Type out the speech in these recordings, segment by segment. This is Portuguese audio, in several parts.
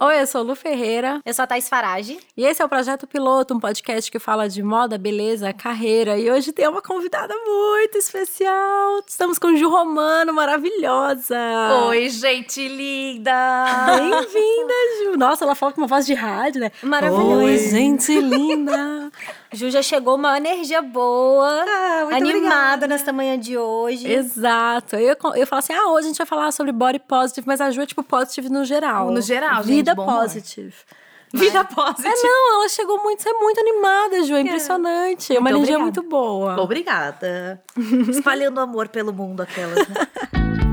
Oi, eu sou Lu Ferreira. Eu sou a Thais Farage. E esse é o Projeto Piloto, um podcast que fala de moda, beleza, carreira. E hoje tem uma convidada muito especial. Estamos com Ju Romano, maravilhosa. Oi, gente linda! Bem-vinda, Ju. Nossa, ela fala com uma voz de rádio, né? Maravilhosa. Oi, gente linda. Ju já chegou uma energia boa, Ah, animada obrigada. nesta manhã de hoje. Exato. Eu, eu falo assim, ah, hoje a gente vai falar sobre body positive, mas a Ju é tipo positive no geral. No geral, gente, Vida positive. Vida positiva. É, não, ela chegou muito, você é muito animada, Ju, é impressionante. É uma Muito energia obrigada. muito boa. Obrigada. Espalhando amor pelo mundo, aquelas, né?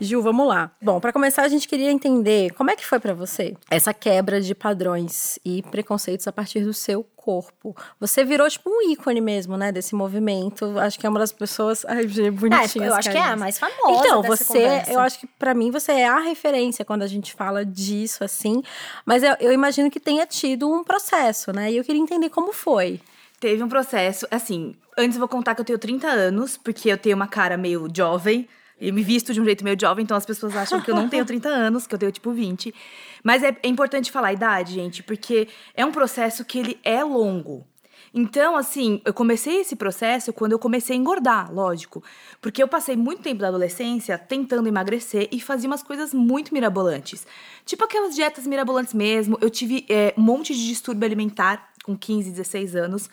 Ju, vamos lá. Bom, pra começar, a gente queria entender como é que foi pra você essa quebra de padrões e preconceitos a partir do seu corpo. Você virou tipo um ícone mesmo, né, desse movimento. Acho que é uma das pessoas, ai, gente, É, bonitinha. eu as acho que é a mais famosa Então, dessa você, conversa. eu acho que pra mim você é a referência quando a gente fala disso assim, mas eu, eu imagino que tenha tido um processo, né? E eu queria entender como foi. Teve um processo, assim, antes eu vou contar que eu tenho 30 anos, porque eu tenho uma cara meio jovem. Eu me visto de um jeito meio jovem, então as pessoas acham que eu não tenho 30 anos, que eu tenho tipo 20. Mas é, é importante falar a idade, gente, porque é um processo que ele é longo. Então, assim, eu comecei esse processo quando eu comecei a engordar, lógico. Porque eu passei muito tempo da adolescência tentando emagrecer e fazia umas coisas muito mirabolantes. Tipo aquelas dietas mirabolantes mesmo. Eu tive é, um monte de distúrbio alimentar com 15, 16 anos.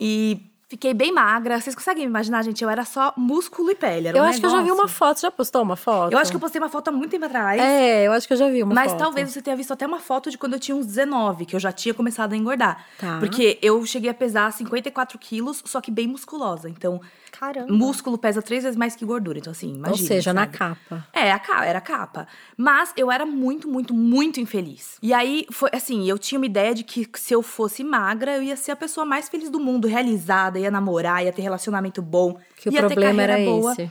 E fiquei bem magra. Vocês conseguem me imaginar, gente? Eu era só músculo e pele. Eu um acho que eu já vi uma negócio. foto. Já postou uma foto? Eu acho que eu postei uma foto há muito tempo atrás. É, eu acho que eu já vi uma Mas foto. talvez você tenha visto até uma foto de quando eu tinha uns 19, que eu já tinha começado a engordar. Tá. Porque eu cheguei a pesar 54 quilos, só que bem musculosa. Então, Caramba. músculo pesa três vezes mais que gordura. Então, assim, imagina. Ou seja, na sabe? capa. É, a capa, era a capa. Mas eu era muito, muito, muito infeliz. E aí, foi assim, eu tinha uma ideia de que se eu fosse magra, eu ia ser a pessoa mais feliz do mundo, realizada, ia namorar, ia ter relacionamento bom, Que o ia ter problema era carreira boa. esse.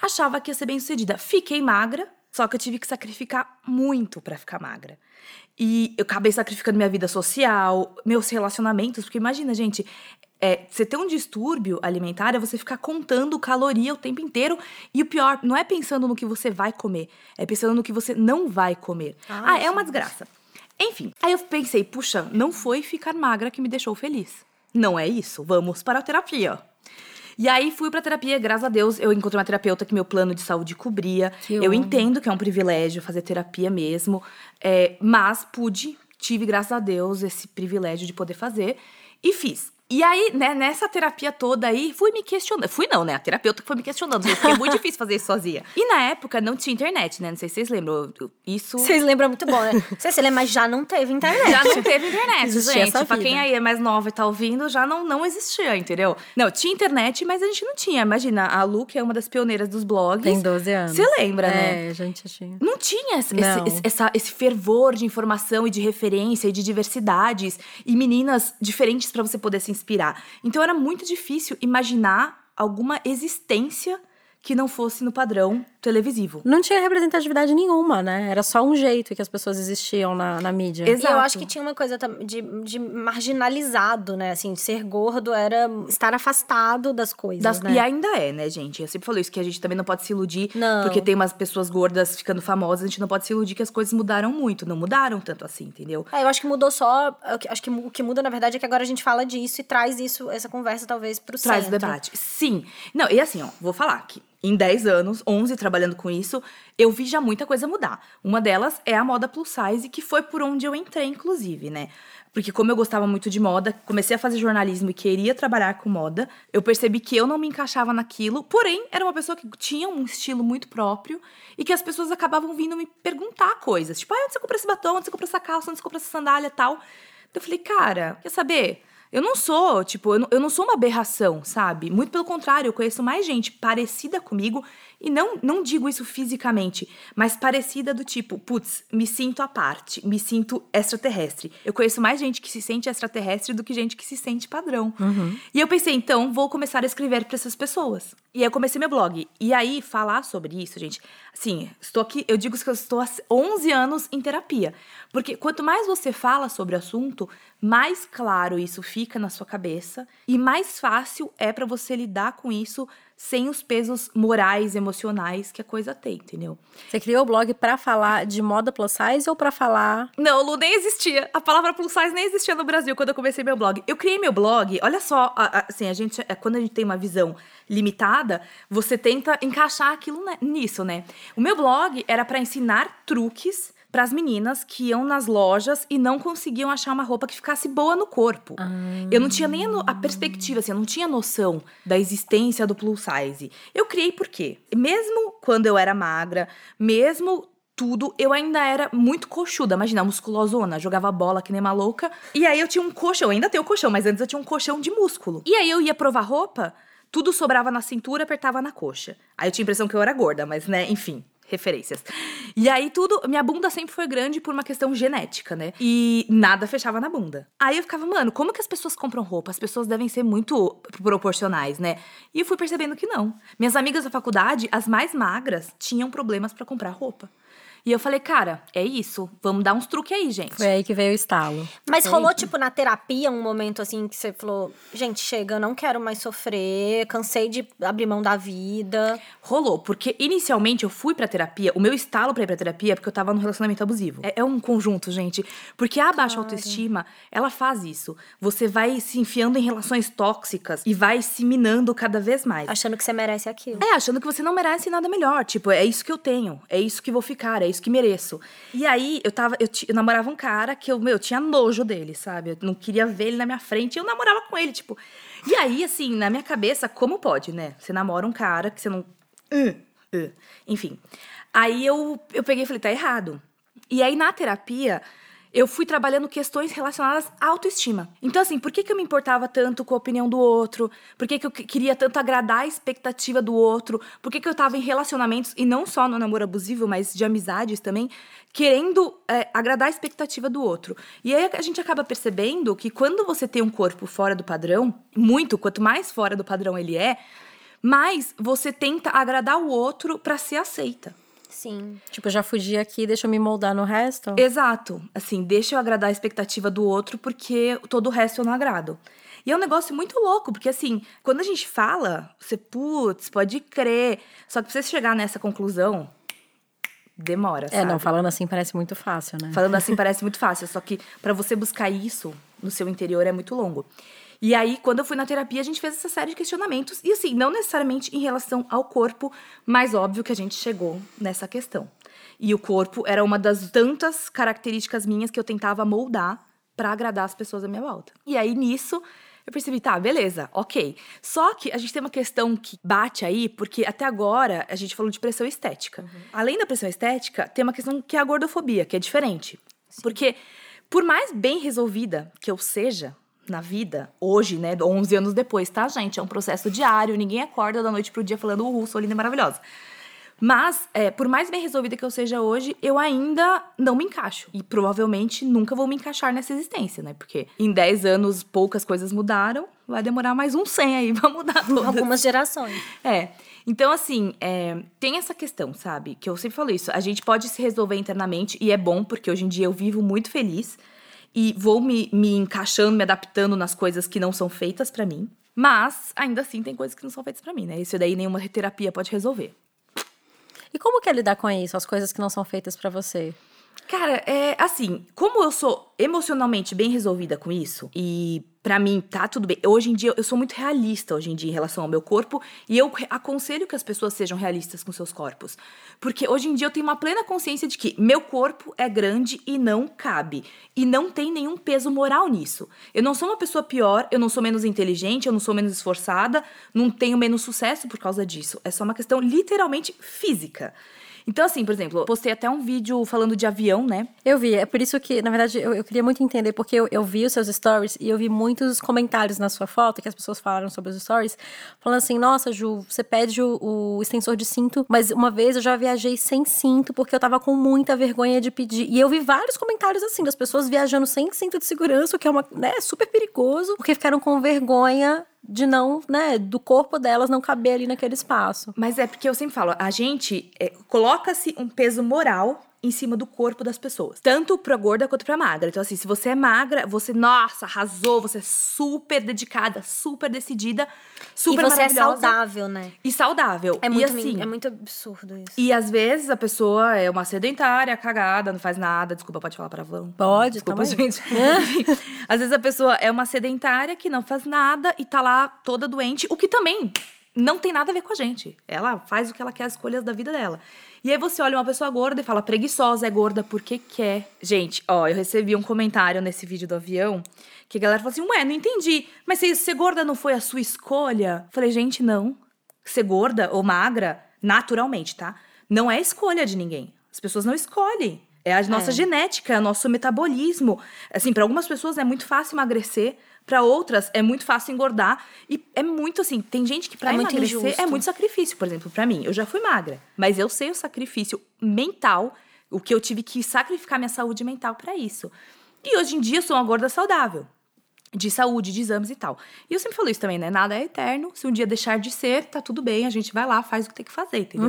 Achava que ia ser bem sucedida. Fiquei magra, só que eu tive que sacrificar muito pra ficar magra. E eu acabei sacrificando minha vida social, meus relacionamentos, porque imagina, gente, é, você ter um distúrbio alimentar é você ficar contando caloria o tempo inteiro. E o pior, não é pensando no que você vai comer, é pensando no que você não vai comer. Ah, ah é uma desgraça. Enfim, aí eu pensei, puxa, não foi ficar magra que me deixou feliz. Não é isso, vamos para a terapia. E aí fui pra terapia, graças a Deus, eu encontrei uma terapeuta que meu plano de saúde cobria. Que eu entendo que é um privilégio fazer terapia mesmo, é, mas pude, tive, graças a Deus, esse privilégio de poder fazer e fiz. E aí, né, nessa terapia toda aí, fui me questionando. Fui não, né? A terapeuta que foi me questionando, porque é muito difícil fazer isso sozinha. E na época não tinha internet, né? Não sei se vocês lembram. Isso. Vocês lembram muito bom, né? Não sei se lembra, mas já não teve internet. Já não teve internet, Existia gente. Pra quem aí é mais nova e tá ouvindo, já não, não existia, entendeu? Não, tinha internet, mas a gente não tinha. Imagina, a Lu, que é uma das pioneiras dos blogs. Tem 12 anos. Você lembra, né? É, a gente tinha. Não tinha esse, Não. esse- essa- esse fervor de informação e de referência e de diversidades e meninas diferentes pra você poder se inspirar. Então era muito difícil imaginar alguma existência que não fosse no padrão televisivo. Não tinha representatividade nenhuma, né? Era só um jeito que as pessoas existiam na, na mídia. E eu Exato. acho que tinha uma coisa de, de marginalizado, né? Assim, ser gordo era estar afastado das coisas, Das- né? E ainda é, né, gente? Eu sempre falo isso, que a gente também não pode se iludir. Não. Porque tem umas pessoas gordas ficando famosas, a gente não pode se iludir que as coisas mudaram muito. Não mudaram tanto assim, entendeu? É, eu acho que mudou só. Acho que o que muda, na verdade, é que agora a gente fala disso e traz isso, essa conversa, talvez, pro Traz o centro. debate. Sim. Não, e assim, ó, vou falar que em 10 anos, 11 trabalhando com isso, eu vi já muita coisa mudar. Uma delas é a moda plus size, que foi por onde eu entrei, inclusive, né? Porque como eu gostava muito de moda, comecei a fazer jornalismo e queria trabalhar com moda, eu percebi que eu não me encaixava naquilo, porém, era uma pessoa que tinha um estilo muito próprio e que as pessoas acabavam vindo me perguntar coisas. Tipo, ah, onde você compra esse batom? Onde você compra essa calça? Onde você compra essa sandália tal? Eu falei, cara, quer saber? Eu não sou, tipo, eu não, eu não sou uma aberração, sabe? Muito pelo contrário, eu conheço mais gente parecida comigo, e não, não digo isso fisicamente, mas parecida do tipo, putz, me sinto à parte, me sinto extraterrestre. Eu conheço mais gente que se sente extraterrestre do que gente que se sente padrão. E eu pensei, então, vou começar a escrever para essas pessoas. E aí eu comecei meu blog. E aí, falar sobre isso, gente, assim, estou aqui, eu digo que eu estou há 11 anos em terapia. Porque quanto mais você fala sobre o assunto, mais claro isso fica na sua cabeça e mais fácil é para você lidar com isso sem os pesos morais, emocionais que a coisa tem, entendeu? Você criou o blog para falar de moda plus size ou para falar Não, Lu, nem existia. A palavra plus size nem existia no Brasil quando eu comecei meu blog. Eu criei meu blog, olha só, assim, a gente, é, quando a gente tem uma visão limitada, você tenta encaixar aquilo ne- nisso, né? O meu blog era para ensinar truques para as meninas que iam nas lojas e não conseguiam achar uma roupa que ficasse boa no corpo. Eu não tinha nem a, a perspectiva, assim, eu não tinha noção da existência do plus size. Eu criei por quê? Mesmo quando eu era magra, mesmo tudo, eu ainda era muito coxuda, imagina, musculosona, jogava bola que nem uma louca. E aí eu tinha um colchão, ainda tenho colchão, mas antes eu tinha um colchão de músculo. E aí eu ia provar roupa, tudo sobrava na cintura, apertava na coxa. Aí eu tinha a impressão que eu era gorda, mas né, enfim. Referências. E aí tudo, minha bunda sempre foi grande por uma questão genética, né? E nada fechava na bunda. Aí eu ficava, mano, como que as pessoas compram roupa? As pessoas devem ser muito proporcionais, né? E eu fui percebendo que não. Minhas amigas da faculdade, as mais magras, tinham problemas pra comprar roupa. E eu falei, cara, é isso. Vamos dar uns truques aí, gente. foi aí que veio o estalo? Mas Foi rolou, aí. tipo, na terapia um momento assim que você falou: gente, chega, eu não quero mais sofrer, cansei de abrir mão da vida. Rolou, porque inicialmente eu fui pra terapia, o meu estalo pra ir pra terapia é porque eu tava num relacionamento abusivo. É, é um conjunto, gente. Porque a baixa autoestima, ela faz isso. Você vai se enfiando em relações tóxicas e vai se minando cada vez mais. Achando que você merece aquilo. É, achando que você não merece nada melhor. Tipo, é isso que eu tenho, é isso que vou ficar, é isso que mereço. E aí, eu tava. Eu, eu namorava um cara que eu, meu, eu tinha nojo dele, sabe? Eu não queria ver ele na minha frente eu namorava com ele, tipo. E aí, assim, na minha cabeça, como pode, né? Você namora um cara que você não. Uh, uh. Enfim. Aí eu, eu peguei e falei, tá errado. E aí, na terapia, eu fui trabalhando questões relacionadas à autoestima. Então, assim, por que, que eu me importava tanto com a opinião do outro? Por que, que eu que- queria tanto agradar a expectativa do outro? Por que, que eu tava em relacionamentos, e não só no namoro abusivo, mas de amizades também, querendo é, agradar a expectativa do outro? E aí a gente acaba percebendo que quando você tem um corpo fora do padrão, muito, quanto mais fora do padrão ele é, mais você tenta agradar o outro pra ser aceita. Sim. Tipo, já fugi aqui, deixa eu me moldar no resto? Exato. Assim, deixa eu agradar a expectativa do outro, porque todo o resto eu não agrado. E é um negócio muito louco, porque assim, quando a gente fala, você, putz, pode crer. Só que pra você chegar nessa conclusão, demora, É, sabe? não, falando assim parece muito fácil, né? Falando assim parece muito fácil, só que pra você buscar isso no seu interior é muito longo. E aí, quando eu fui na terapia, a gente fez essa série de questionamentos. E assim, não necessariamente em relação ao corpo, mas óbvio que a gente chegou nessa questão. E o corpo era uma das tantas características minhas que eu tentava moldar pra agradar as pessoas à minha volta. E aí, nisso, eu percebi, tá, beleza, ok. Só que a gente tem uma questão que bate aí, porque até agora a gente falou de pressão estética. Além da pressão estética, tem uma questão que é a gordofobia, que é diferente. Porque, por mais bem resolvida que eu seja na vida, hoje, né, 11 anos depois, tá, gente? É um processo diário, ninguém acorda da noite pro dia falando, uhul, sou linda e maravilhosa. Mas, é, por mais bem resolvida que eu seja hoje, eu ainda não me encaixo. E provavelmente nunca vou me encaixar nessa existência, né? Porque em 10 anos poucas coisas mudaram, vai demorar mais uns 100 aí pra mudar todas. Algumas gerações. É. Então, assim, é, tem essa questão, sabe? Que eu sempre falo isso. A gente pode se resolver internamente, e é bom, porque hoje em dia eu vivo muito feliz. E vou me, me encaixando, me adaptando nas coisas que não são feitas pra mim. Mas, ainda assim, tem coisas que não são feitas pra mim, né? Isso daí nenhuma terapia pode resolver. E como que é lidar com isso, as coisas que não são feitas pra você? Cara, é assim, como eu sou emocionalmente bem resolvida com isso, e pra mim tá tudo bem. Hoje em dia, eu sou muito realista hoje em dia em relação ao meu corpo, e eu aconselho que as pessoas sejam realistas com seus corpos. Porque hoje em dia eu tenho uma plena consciência de que meu corpo é grande e não cabe. E não tem nenhum peso moral nisso. Eu não sou uma pessoa pior, eu não sou menos inteligente, eu não sou menos esforçada, não tenho menos sucesso por causa disso. É só uma questão literalmente física. Então, assim, por exemplo, postei até um vídeo falando de avião, né? Eu vi, é por isso que, na verdade, eu, eu queria muito entender, porque eu, eu vi os seus stories e eu vi muitos comentários na sua foto que as pessoas falaram sobre os stories, falando assim: nossa, Ju, você pede o, o extensor de cinto, mas uma vez eu já viajei sem cinto porque eu tava com muita vergonha de pedir. E eu vi vários comentários assim, das pessoas viajando sem cinto de segurança, o que é uma, né, super perigoso, porque ficaram com vergonha de não, né, do corpo delas não caber ali naquele espaço. Mas é porque eu sempre falo, a gente é, coloca-se um peso moral em cima do corpo das pessoas. Tanto pra gorda quanto pra magra. Então, assim, se você é magra, você, nossa, arrasou, você é super dedicada, super decidida, super e você é saudável, né? E saudável. É muito, e assim, é muito absurdo isso. e às vezes a pessoa é uma sedentária, cagada, não faz nada. Desculpa, pode falar palavrão? Pode, Desculpa, gente. Às vezes a pessoa é uma sedentária que não faz nada e tá lá toda doente, o que também não tem nada a ver com a gente. Ela faz o que ela quer, as escolhas da vida dela. E aí você olha uma pessoa gorda e fala, preguiçosa, é gorda porque quer. Gente, ó, eu recebi um comentário nesse vídeo do avião que a galera falou assim: Ué, não entendi. Mas se ser gorda não foi a sua escolha? Falei, gente, não. Ser gorda ou magra, naturalmente, tá? Não é escolha de ninguém. As pessoas não escolhem. É a nossa É. genética, é o nosso metabolismo. Assim, para algumas pessoas é muito fácil emagrecer, para outras é muito fácil engordar e é muito assim, tem gente que para É muito emagrecer injusto. é muito sacrifício, por exemplo, para mim. Eu já fui magra, mas eu sei o sacrifício mental, o que eu tive que sacrificar minha saúde mental para isso. E hoje em dia eu sou uma gorda saudável. De saúde, de exames e tal. E eu sempre falo isso também, né? Nada é eterno. Se um dia deixar de ser, tá tudo bem. A gente vai lá, faz o que tem que fazer, entendeu?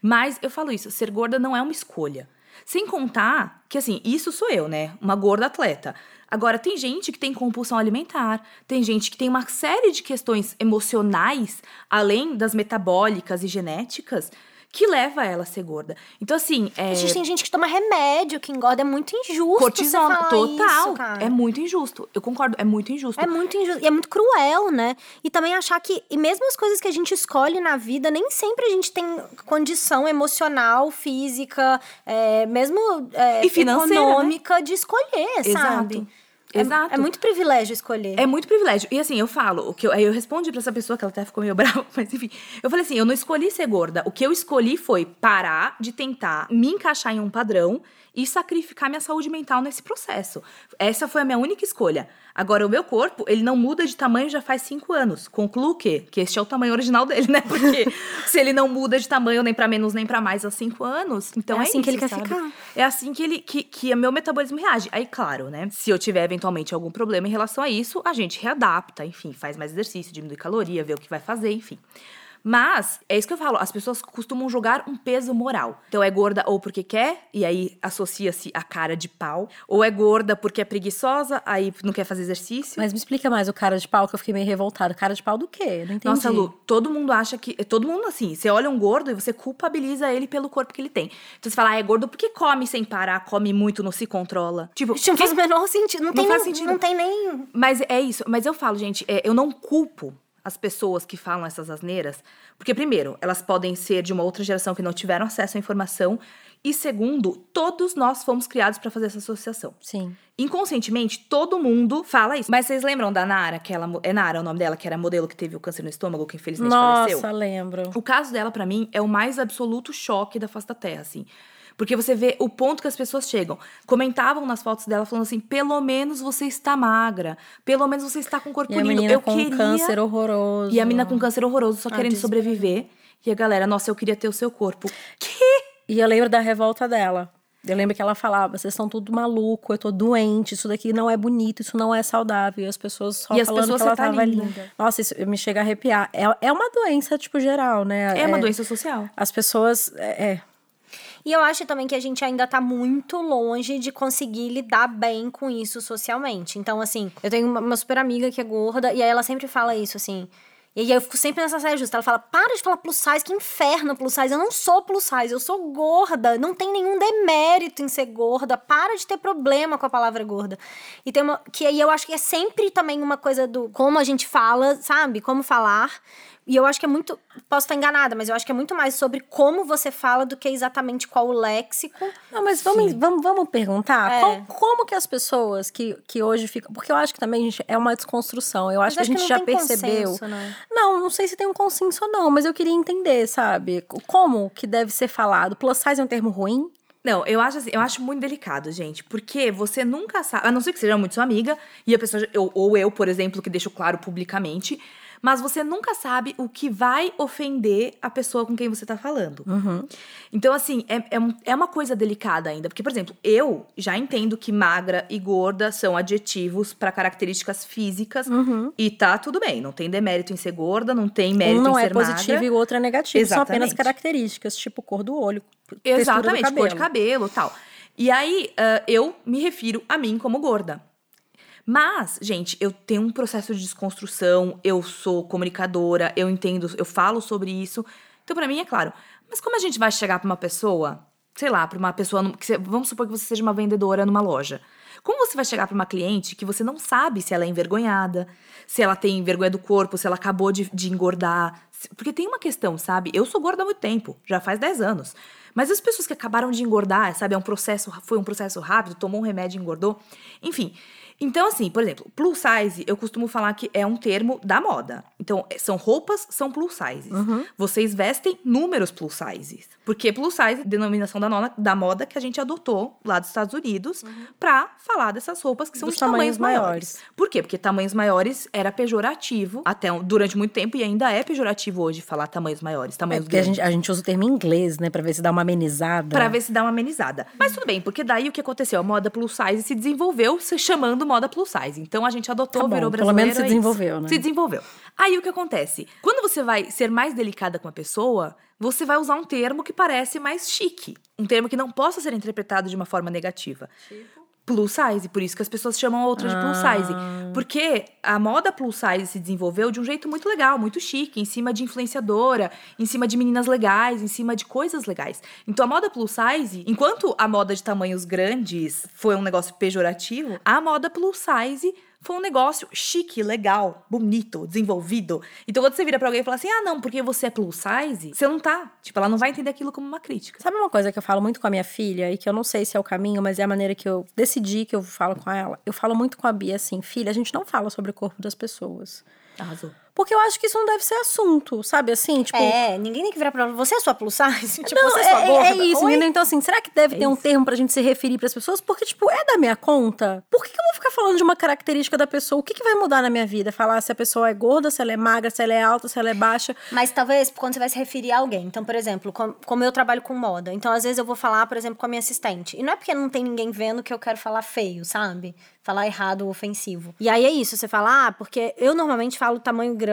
Mas eu falo isso: ser gorda não é uma escolha. Sem contar que, assim, isso sou eu, né? Uma gorda atleta. Agora, tem gente que tem compulsão alimentar, tem gente que tem uma série de questões emocionais, além das metabólicas e genéticas, que leva ela a ser gorda. Então, assim. É... A gente tem gente que toma remédio, que engorda. É muito injusto Cortisona, total. isso, cara. é muito injusto. Eu concordo, é muito injusto. É muito injusto. E é muito cruel, né? E também achar que, e mesmo as coisas que a gente escolhe na vida, nem sempre a gente tem condição emocional, física, é, mesmo é, E financeira, né? econômica de escolher, Exato. sabe? É- Exato. É, muito privilégio escolher. É muito privilégio. E assim, eu falo, o que eu, aí eu respondi pra essa pessoa que ela até ficou meio brava, mas enfim. Eu falei assim: eu não escolhi ser gorda. O que eu escolhi foi parar de tentar me encaixar em um padrão e sacrificar minha saúde mental nesse processo. Essa foi a minha única escolha. Agora, o meu corpo, ele não muda de tamanho já faz cinco anos. Concluo o quê? Que este é o tamanho original dele, né? Porque se ele não muda de tamanho nem pra menos nem pra mais há cinco anos, então É é, assim que isso, ele quer sabe? ficar. É assim que ele que, que o meu metabolismo reage. Aí, claro, né? Se eu tiver eventualmente algum problema em relação a isso, a gente readapta, enfim, faz mais exercício, diminui caloria, vê o que vai fazer, enfim. Mas, é isso que eu falo, as pessoas costumam jogar um peso moral. Então é gorda ou porque quer, e aí associa-se a cara de pau. Ou é gorda porque é preguiçosa, aí não quer fazer exercício. Mas me explica mais o cara de pau, que eu fiquei meio revoltada. Cara de pau do quê? Não entendi. Nossa, Lu, todo mundo acha que. Todo mundo assim, você olha um gordo e você culpabiliza ele pelo corpo que ele tem. Então você fala, ah, é gordo porque come sem parar, come muito, não se controla. Tipo, Isso não faz o menor sentido. Não, Não tem faz nem, sentido. Não tem nem. Mas é isso. Mas eu falo, gente, é, eu não culpo as pessoas que falam essas asneiras, porque, primeiro, elas podem ser de uma outra geração que não tiveram acesso à informação, e segundo, todos nós fomos criados para fazer essa associação. Sim. Inconscientemente, todo mundo fala isso. Mas vocês lembram da Nara, que ela. É Nara o nome dela, que era a modelo que teve o câncer no estômago, que infelizmente faleceu? Nossa, lembro. O caso dela, pra mim, é o mais absoluto choque da face da Terra, assim. Porque você vê o ponto que as pessoas chegam. Comentavam nas fotos dela falando assim: pelo menos você está magra. Pelo menos você está com o corpo E a lindo. menina Eu com queria. câncer horroroso. E a menina com câncer horroroso, só Ah, querendo sobreviver. E a galera, nossa, eu queria ter o seu corpo. E eu lembro da revolta dela. Eu lembro que ela falava: vocês estão tudo maluco, eu tô doente, isso daqui não é bonito, isso não é saudável. E as pessoas só E as falando pessoas, que ela tá tava linda. linda. Nossa, isso me chega a arrepiar. É, é uma doença, tipo, geral, né? É uma doença social. As pessoas. É, é. E eu acho também que a gente ainda tá muito longe de conseguir lidar bem com isso socialmente. Então, assim, eu tenho uma, super amiga que é gorda, e aí ela sempre fala isso, assim. E aí eu fico sempre nessa saia justa. Ela fala: para de falar plus size, que inferno plus size. Eu não sou plus size, eu sou gorda. Não tem nenhum demérito em ser gorda. Para de ter problema com a palavra gorda. E tem uma. Que aí eu acho que é sempre também uma coisa do como a gente fala, sabe? Como falar. E eu acho que é muito. Posso estar enganada, mas eu acho que é muito mais sobre como você fala do que exatamente qual o léxico. Não, mas vamos, vamos, vamos perguntar É. como, como que as pessoas que, que hoje ficam. Porque eu acho que também gente, é uma desconstrução. Eu acho Mas que a gente não já tem percebeu. consenso, né? Não, não sei se tem um consenso ou não, mas eu queria entender, sabe? Como que deve ser falado. Plus size é um termo ruim? Não, eu acho assim, eu acho muito delicado, gente, porque você nunca sabe, a não ser que seja muito sua amiga, e a pessoa, eu- ou eu, por exemplo, que deixo claro publicamente, mas você nunca sabe o que vai ofender a pessoa com quem você tá falando. Uhum. Então, assim, é, é, um- é uma coisa delicada ainda. Porque, por exemplo, eu já entendo que magra e gorda são adjetivos para características físicas. E tá tudo bem. Não tem demérito em ser gorda, não tem mérito Um não em é ser positivo magra. e o outro é negativo. São apenas Exatamente. características, tipo cor do olho, Exatamente, do cor de cabelo tal. E aí, ah, eu me refiro a mim como gorda. Mas, gente, eu tenho um processo de desconstrução, eu sou comunicadora, eu entendo, eu falo sobre isso. Então, pra mim, é claro. Mas como a gente vai chegar pra uma pessoa, sei lá, pra uma pessoa. que vamos supor que você seja uma vendedora numa loja. Como você vai chegar pra uma cliente que você não sabe se ela é envergonhada, se ela tem vergonha do corpo, se ela acabou de, de engordar? Porque tem uma questão, sabe? Eu sou gorda há muito tempo, já faz 10 anos. Mas as pessoas que acabaram de engordar, sabe? É um processo, foi um processo rápido, tomou um remédio e engordou. Enfim. Então, assim, por exemplo, plus size, eu costumo falar que é um termo da moda. Então, é- são roupas, são plus sizes. Vocês vestem números plus sizes. Porque plus size, denominação da, nona- da moda que a gente adotou lá dos Estados Unidos pra falar dessas roupas que são Dos de tamanhos, tamanhos maiores. maiores. Por quê? Porque tamanhos maiores era pejorativo até durante muito tempo e ainda é pejorativo hoje falar tamanhos maiores, É tamanhos porque a gente, a gente usa o termo em inglês, né? Pra ver se dá uma amenizada. Pra ver se dá uma amenizada. Mas tudo bem, porque daí o que aconteceu? A moda plus size se desenvolveu se chamando moda plus size. Então a gente adotou, Tá bom, virou pelo brasileiro. menos se é desenvolveu, né? Se desenvolveu. Aí o que acontece? Quando você vai ser mais delicada com a pessoa, você vai usar um termo que parece mais chique. Um termo que não possa ser interpretado de uma forma negativa. Plus size, por isso que as pessoas chamam a outra de plus size. Ah. Porque a moda plus size se desenvolveu de um jeito muito legal, muito chique, em cima de influenciadora, em cima de meninas legais, em cima de coisas legais. Então a moda plus size, enquanto a moda de tamanhos grandes foi um negócio pejorativo, a moda plus size foi um negócio chique, legal, bonito, desenvolvido. Então quando você vira pra alguém e fala assim: "Ah, não, porque você é plus size", você não tá, tipo, ela não vai entender aquilo como uma crítica. Sabe uma coisa que eu falo muito com a minha filha e que eu não sei se é o caminho, mas é a maneira que eu decidi que eu falo com ela? Eu falo muito com a Bia assim, filha, a gente não fala sobre o corpo das pessoas. Arrasou. Porque eu acho que isso não deve ser assunto, sabe? Assim, tipo. É, ninguém tem que virar pra. Você é sua plus size? Tipo, Não, você é é, sua é- gorda? é isso, Oi? Então, assim, será que deve É ter um isso. termo pra gente se referir pras pessoas? Porque, tipo, é da minha conta? Por que, que eu vou ficar falando de uma característica da pessoa? O que, que vai mudar na minha vida? Falar se a pessoa é gorda, se ela é magra, se ela é alta, se ela é baixa. Mas talvez quando você vai se referir a alguém. Então, por exemplo, com- como eu trabalho com moda. Então, às vezes eu vou falar, por exemplo, com a minha assistente. E não é porque não tem ninguém vendo que eu quero falar feio, sabe? Falar errado ou ofensivo. E aí é isso, você fala, ah, porque eu normalmente falo tamanho grande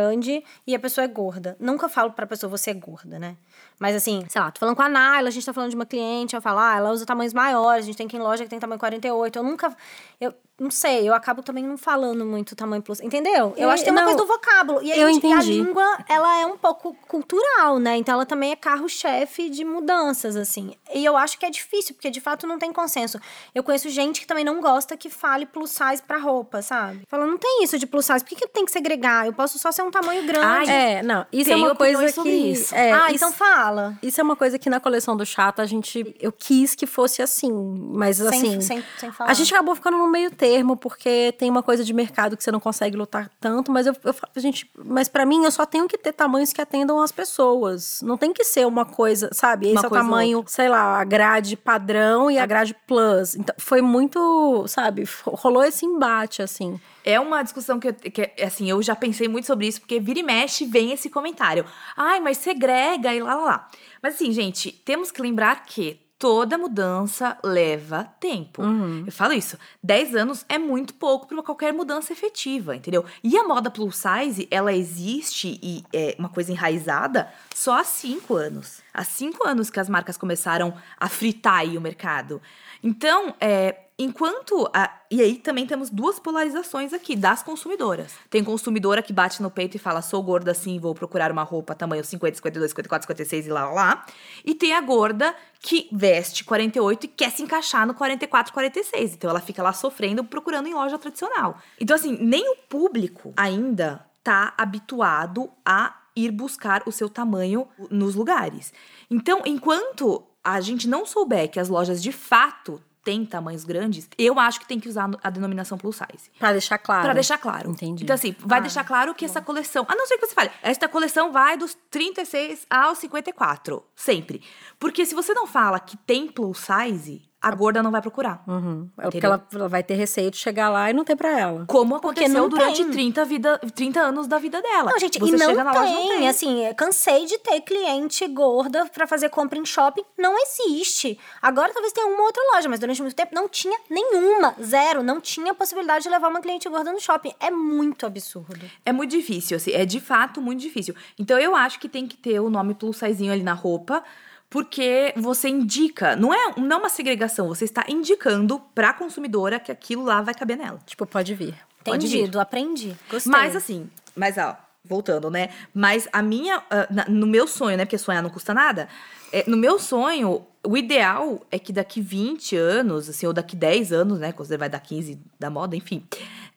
e a pessoa é gorda. Nunca falo pra pessoa, você é gorda, né? Mas assim, sei lá, tô falando com a Naila, a gente tá falando de uma cliente, eu falo, ah, ela usa tamanhos maiores, a gente tem que ir em loja que tem tamanho 48. Eu nunca. Eu não sei, eu acabo também não falando muito tamanho plus. Entendeu? Eu Eu- acho que tem uma não, coisa do vocábulo. E, a eu gente- a língua, ela é um pouco cultural, né? Então ela também é carro-chefe de mudanças, assim. E eu acho que é difícil, porque de fato não tem consenso. Eu conheço gente que também não gosta que fale plus size pra roupa, sabe? Fala, não tem isso de plus size, por que, que tem que segregar? Eu posso só ser um tamanho grande. É, não, isso Tem é uma coisa que. isso. é, ah, isso- então fala. Isso é uma coisa que na coleção do Chata a gente. Eu quis que fosse assim. Mas assim. sem, sem, sem falar. A gente acabou ficando no meio termo, porque tem uma coisa de mercado que você não consegue lutar tanto, mas eu, eu gente, mas para mim eu só tenho que ter tamanhos que atendam as pessoas. Não tem que ser uma coisa, sabe? Esse Uma é o tamanho, sei lá, a grade padrão e a grade plus. Então, foi muito, sabe, rolou esse embate, assim. É uma discussão que, eu- que, assim, eu já pensei muito sobre isso, porque vira e mexe vem esse comentário. Ai, mas segrega e lá, lá, lá. Mas assim, gente, temos que lembrar que toda mudança leva tempo. Eu falo isso. 10 anos é muito pouco para qualquer mudança efetiva, entendeu? E a moda plus size, ela existe e é uma coisa enraizada só há 5 anos. Há 5 anos que as marcas começaram a fritar aí o mercado. Então, é, enquanto. a- e aí também temos duas polarizações aqui das consumidoras. Tem consumidora que bate no peito e fala: sou gorda assim, vou procurar uma roupa tamanho 50, 52, 54, 56 e lá, lá, lá. E tem a gorda que veste 48 e quer se encaixar no 44, 46. Então ela fica lá sofrendo procurando em loja tradicional. Então, assim, nem o público ainda tá habituado a ir buscar o seu tamanho nos lugares. Então, enquanto a gente não souber que as lojas de fato têm tamanhos grandes, eu acho que tem que usar a denominação plus size. Pra deixar claro. Pra deixar claro. Entendi. Então, assim, vai Ah, deixar claro que essa coleção. A não ser que você fale, esta coleção vai dos 36 aos 54. Sempre. Porque se você não fala que tem plus size, a gorda não vai procurar. Uhum. É porque ela, ela vai ter receio de chegar lá e não ter pra ela. Como aconteceu não durante tem. 30, vida, 30 anos da vida dela. Não, gente, Você e não chega na tem, loja, não tem. assim, eu cansei de ter cliente gorda pra fazer compra em shopping, não existe. Agora talvez tenha uma outra loja, mas durante muito tempo não tinha nenhuma, zero, não tinha possibilidade de levar uma cliente gorda no shopping. É muito absurdo. É muito difícil, assim, é de fato muito difícil. Então eu acho que tem que ter o nome plus sizezinho ali na roupa, porque você indica, não é, não é uma segregação, você está indicando pra consumidora que aquilo lá vai caber nela. Tipo, pode vir. Pode vir. Entendido, aprendi. Gostei. Mas assim, mas ó, voltando, né? Mas a minha, ah, na- no meu sonho, né? Porque sonhar não custa nada. é, no meu sonho, o ideal é que daqui 20 anos, assim, ou daqui 10 anos, né? Quando você vai dar 15 da moda, enfim,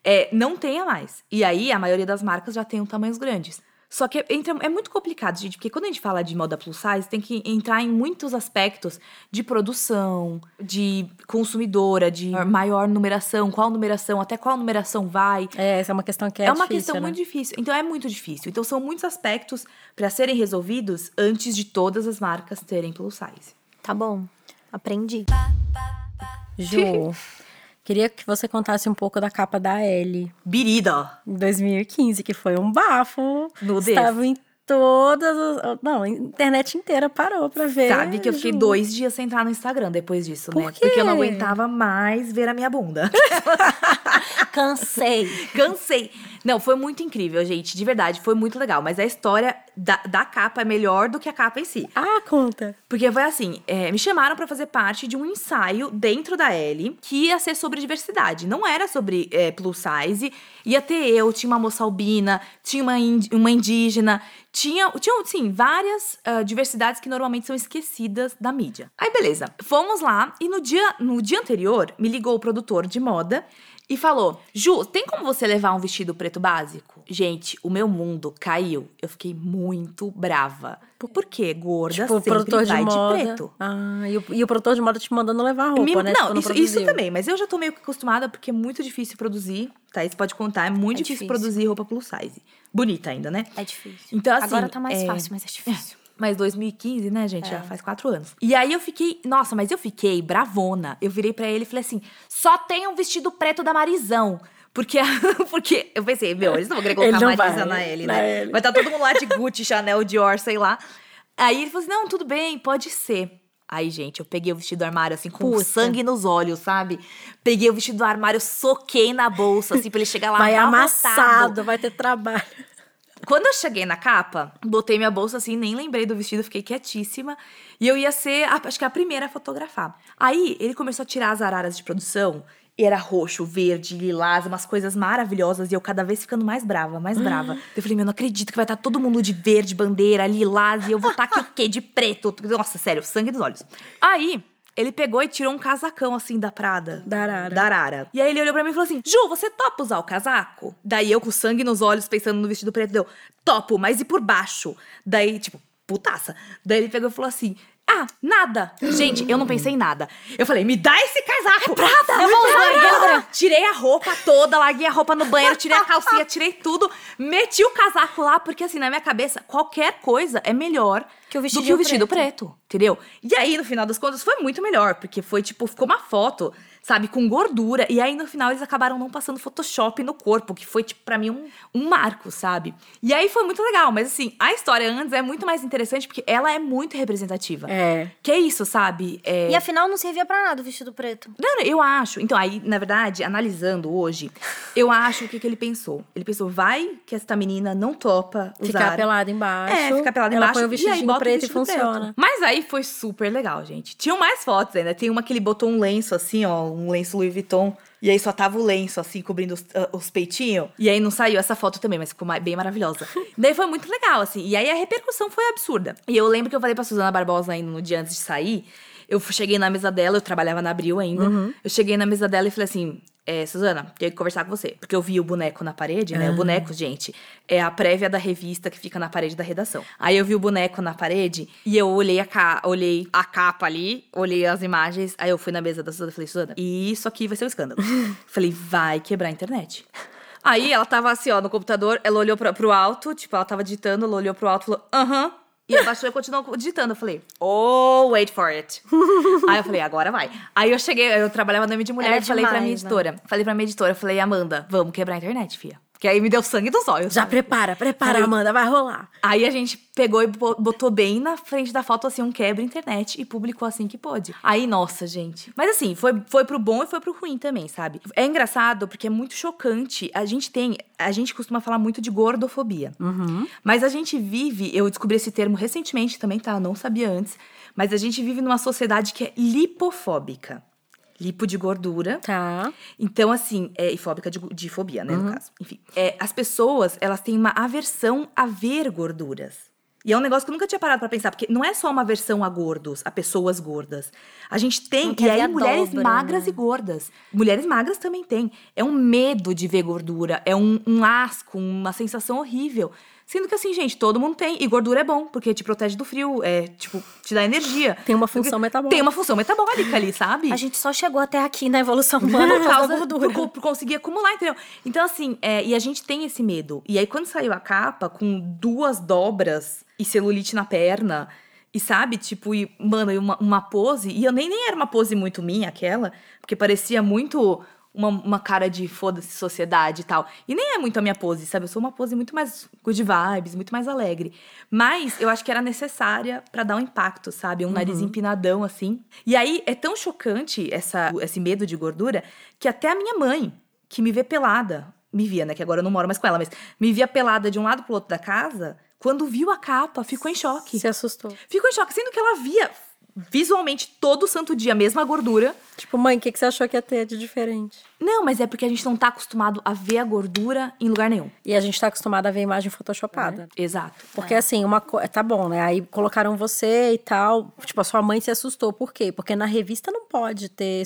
é, não tenha mais. E aí, a maioria das marcas já tem tamanhos grandes. Só que entra- é muito complicado, gente, porque quando a gente fala de moda plus size, tem que entrar em muitos aspectos de produção, de consumidora, de maior numeração, qual numeração, até qual numeração vai. É, essa é uma questão que é, É, uma difícil, questão né? muito difícil. Então é muito difícil. Então são muitos aspectos para serem resolvidos antes de todas as marcas terem plus size. Tá bom, aprendi. Ju, queria que você contasse um pouco da capa da Ellie. Birida. em 2015, que foi um bafo. Nudez. Estava em todas as. Não, a internet inteira parou pra ver. Sabe que eu fiquei dois dias sem entrar no Instagram depois disso, Por né? quê? Porque eu não aguentava mais ver a minha bunda. Cansei. Cansei. Não, foi muito incrível, gente. De verdade, foi muito legal. Mas a história da, da capa é melhor do que a capa em si. Ah, conta. Porque foi assim, é, me chamaram pra fazer parte de um ensaio dentro da L que ia ser sobre diversidade. Não era sobre é, plus size. Ia ter eu, tinha uma moça albina, tinha uma, uma indígena, tinha, tinha, sim, várias ah, diversidades que normalmente são esquecidas da mídia. Aí, beleza. Fomos lá e no dia, no dia anterior me ligou o produtor de moda e falou: Ju, tem como você levar um vestido preto básico? Gente, o meu mundo caiu. Eu fiquei muito brava. Por quê? Gorda Tipo, sempre produtor de vai moda. preto. Ah, e o, e o produtor de moda te mandando levar roupa, Me- né? tipo, não, isso, produziu. isso também, mas eu já tô meio que acostumada porque é muito difícil produzir, tá? Isso pode contar, é muito É difícil, difícil. produzir roupa plus size. Bonita ainda, né? É difícil. Então, assim, Agora tá mais é- fácil, mas é difícil. Mas 2015, né, gente? Já É. faz quatro anos. E aí eu fiquei, nossa, mas eu fiquei bravona. Eu virei pra ele e falei assim: só tem um vestido preto da Marizão. Porque, porque eu pensei, meu, eles não vão querer colocar Ele Marisa vai, na na né? Vai estar todo mundo lá de Gucci, Chanel, Dior, sei lá. Aí ele falou assim: não, tudo bem, pode ser. Aí, gente, eu peguei o vestido do armário, assim, com Puta. sangue nos olhos, sabe? Peguei o vestido do armário, soquei na bolsa, assim, pra ele chegar lá Vai amassado, vai ter trabalho. Quando eu cheguei na capa, botei minha bolsa assim, nem lembrei do vestido, fiquei quietíssima. E eu ia ser, a- acho que a primeira a fotografar. Aí ele começou a tirar as araras de produção. E era roxo, verde, lilás, umas coisas maravilhosas. E eu cada vez ficando mais brava, mais brava. Eu falei, meu, não acredito que vai estar todo mundo de verde, bandeira, lilás. E eu vou estar aqui o quê? De preto. Nossa, sério, sangue dos olhos. Aí, ele pegou e tirou um casacão, assim, da Prada. Da Arara. Da Arara. E aí ele olhou pra mim e falou assim: Ju, você topa usar o casaco? Daí eu com sangue nos olhos, pensando no vestido preto, deu, topo, mas e por baixo? Daí, tipo, putaça. Daí ele pegou e falou assim. Ah, nada. Gente, eu não pensei em nada. Eu falei, me dá esse casaco. É Prada, eu vou usar. Tirei a roupa toda, larguei a roupa no banheiro, tirei a calcinha, tirei tudo, meti o casaco lá, porque assim, na minha cabeça, qualquer coisa é melhor Que o do que o vestido preto. preto, entendeu? E aí, no final das contas, foi muito melhor, porque foi tipo, ficou uma foto, sabe, com gordura. E aí, no final, eles acabaram não passando Photoshop no corpo, que foi, tipo, pra mim, um, um marco, sabe? E aí foi muito legal, mas assim, a história antes é muito mais interessante porque ela é muito representativa. É. Que é isso, sabe? É... E afinal não servia pra nada o vestido preto. Não, não, eu acho. Então, aí, na verdade, analisando hoje, eu acho o que, que ele pensou. Ele pensou, vai que esta menina não topa usar... Ficar pelada embaixo. É, ficar pelada ela embaixo. põe o e aí vestidinho bota o preto e vestido funciona. Mas aí foi super legal, gente. Tinham mais fotos ainda. Tem uma que ele botou um lenço assim, ó, um lenço Louis Vuitton. E aí só tava o lenço, assim, cobrindo os, ah, os peitinhos. E aí não saiu essa foto também, mas ficou bem maravilhosa. Daí foi muito legal, assim. E aí a repercussão foi absurda. E eu lembro que eu falei pra Suzana Barbosa ainda no dia antes de sair. Eu cheguei na mesa dela, eu trabalhava na Abril ainda. Eu cheguei na mesa dela e falei assim: é, Suzana, tenho que conversar com você. Porque eu vi o boneco na parede, né? O boneco, gente, é a prévia da revista que fica na parede da redação. Aí eu vi o boneco na parede e eu olhei a, ca olhei a capa ali, olhei as imagens. Aí eu fui na mesa da Suzana e falei, Suzana, isso aqui vai ser um escândalo. falei, vai quebrar a internet. Aí ela tava assim, ó, no computador, ela olhou pra, pro alto, tipo, ela tava digitando, ela olhou pro alto e falou, aham. E abaixou e continuou digitando. Eu falei, oh, wait for it. aí eu falei, agora vai. Aí eu cheguei, eu trabalhava no M de mulher e falei pra minha né? editora. Falei pra minha editora, falei, Amanda, vamos quebrar a internet, fia. Que aí me deu sangue dos olhos. Já sabe? prepara, prepara, Falei, Amanda, vai rolar. Aí a gente pegou e bo- botou bem na frente da foto, assim, um quebra internet e publicou assim que pôde. Aí, nossa, gente. Mas assim, foi, foi pro bom e foi pro ruim também, sabe? É engraçado porque é muito chocante. A gente tem. A gente costuma falar muito de gordofobia. Mas a gente vive. Eu descobri esse termo recentemente também, tá? Eu não sabia antes. Mas a gente vive numa sociedade que é lipofóbica. Lipo de gordura. Tá. Então, assim, é, e fóbica de, de fobia, né, no caso. Enfim, é, as pessoas, elas têm uma aversão a ver gorduras. E é um negócio que eu nunca tinha parado pra pensar, porque não é só uma aversão a gordos, a pessoas gordas. A gente tem, e aí mulheres dobra, magras né? e gordas. Mulheres magras também têm. É um medo de ver gordura, é um, um asco, uma sensação horrível. Sendo que assim, gente, todo mundo tem. E gordura é bom, porque te protege do frio, é, tipo, te dá energia. Tem uma função metabólica. Tem uma função metabólica ali, sabe? A gente só chegou até aqui na evolução humana por causa da gordura. por, por conseguir acumular, entendeu? Então, assim, é, e a gente tem esse medo. E aí, quando saiu a capa com duas dobras e celulite na perna, e sabe, tipo, e, mano, e uma, uma pose, e eu nem, nem era uma pose muito minha, aquela, porque parecia muito uma, uma cara de foda-se sociedade e tal. E nem é muito a minha pose, sabe? Eu sou uma pose muito mais good vibes, muito mais alegre. Mas eu acho que era necessária pra dar um impacto, sabe? Um nariz empinadão assim. E aí é tão chocante essa, esse medo de gordura que até a minha mãe, que me vê pelada, me via, né? Que agora eu não moro mais com ela, mas me via pelada de um lado pro outro da casa, quando viu a capa, ficou em choque. Se assustou. Ficou em choque, sendo que ela via visualmente todo santo dia a mesma gordura. Tipo, mãe, o que, que você achou que ia ter de diferente? Não, mas é porque a gente não tá acostumado a ver a gordura em lugar nenhum. E a gente tá acostumado a ver imagem photoshopada. Exato. Porque assim, uma coisa. Tá bom, né? Aí colocaram você e tal. Tipo, a sua mãe se assustou. Por quê? Porque na revista não pode ter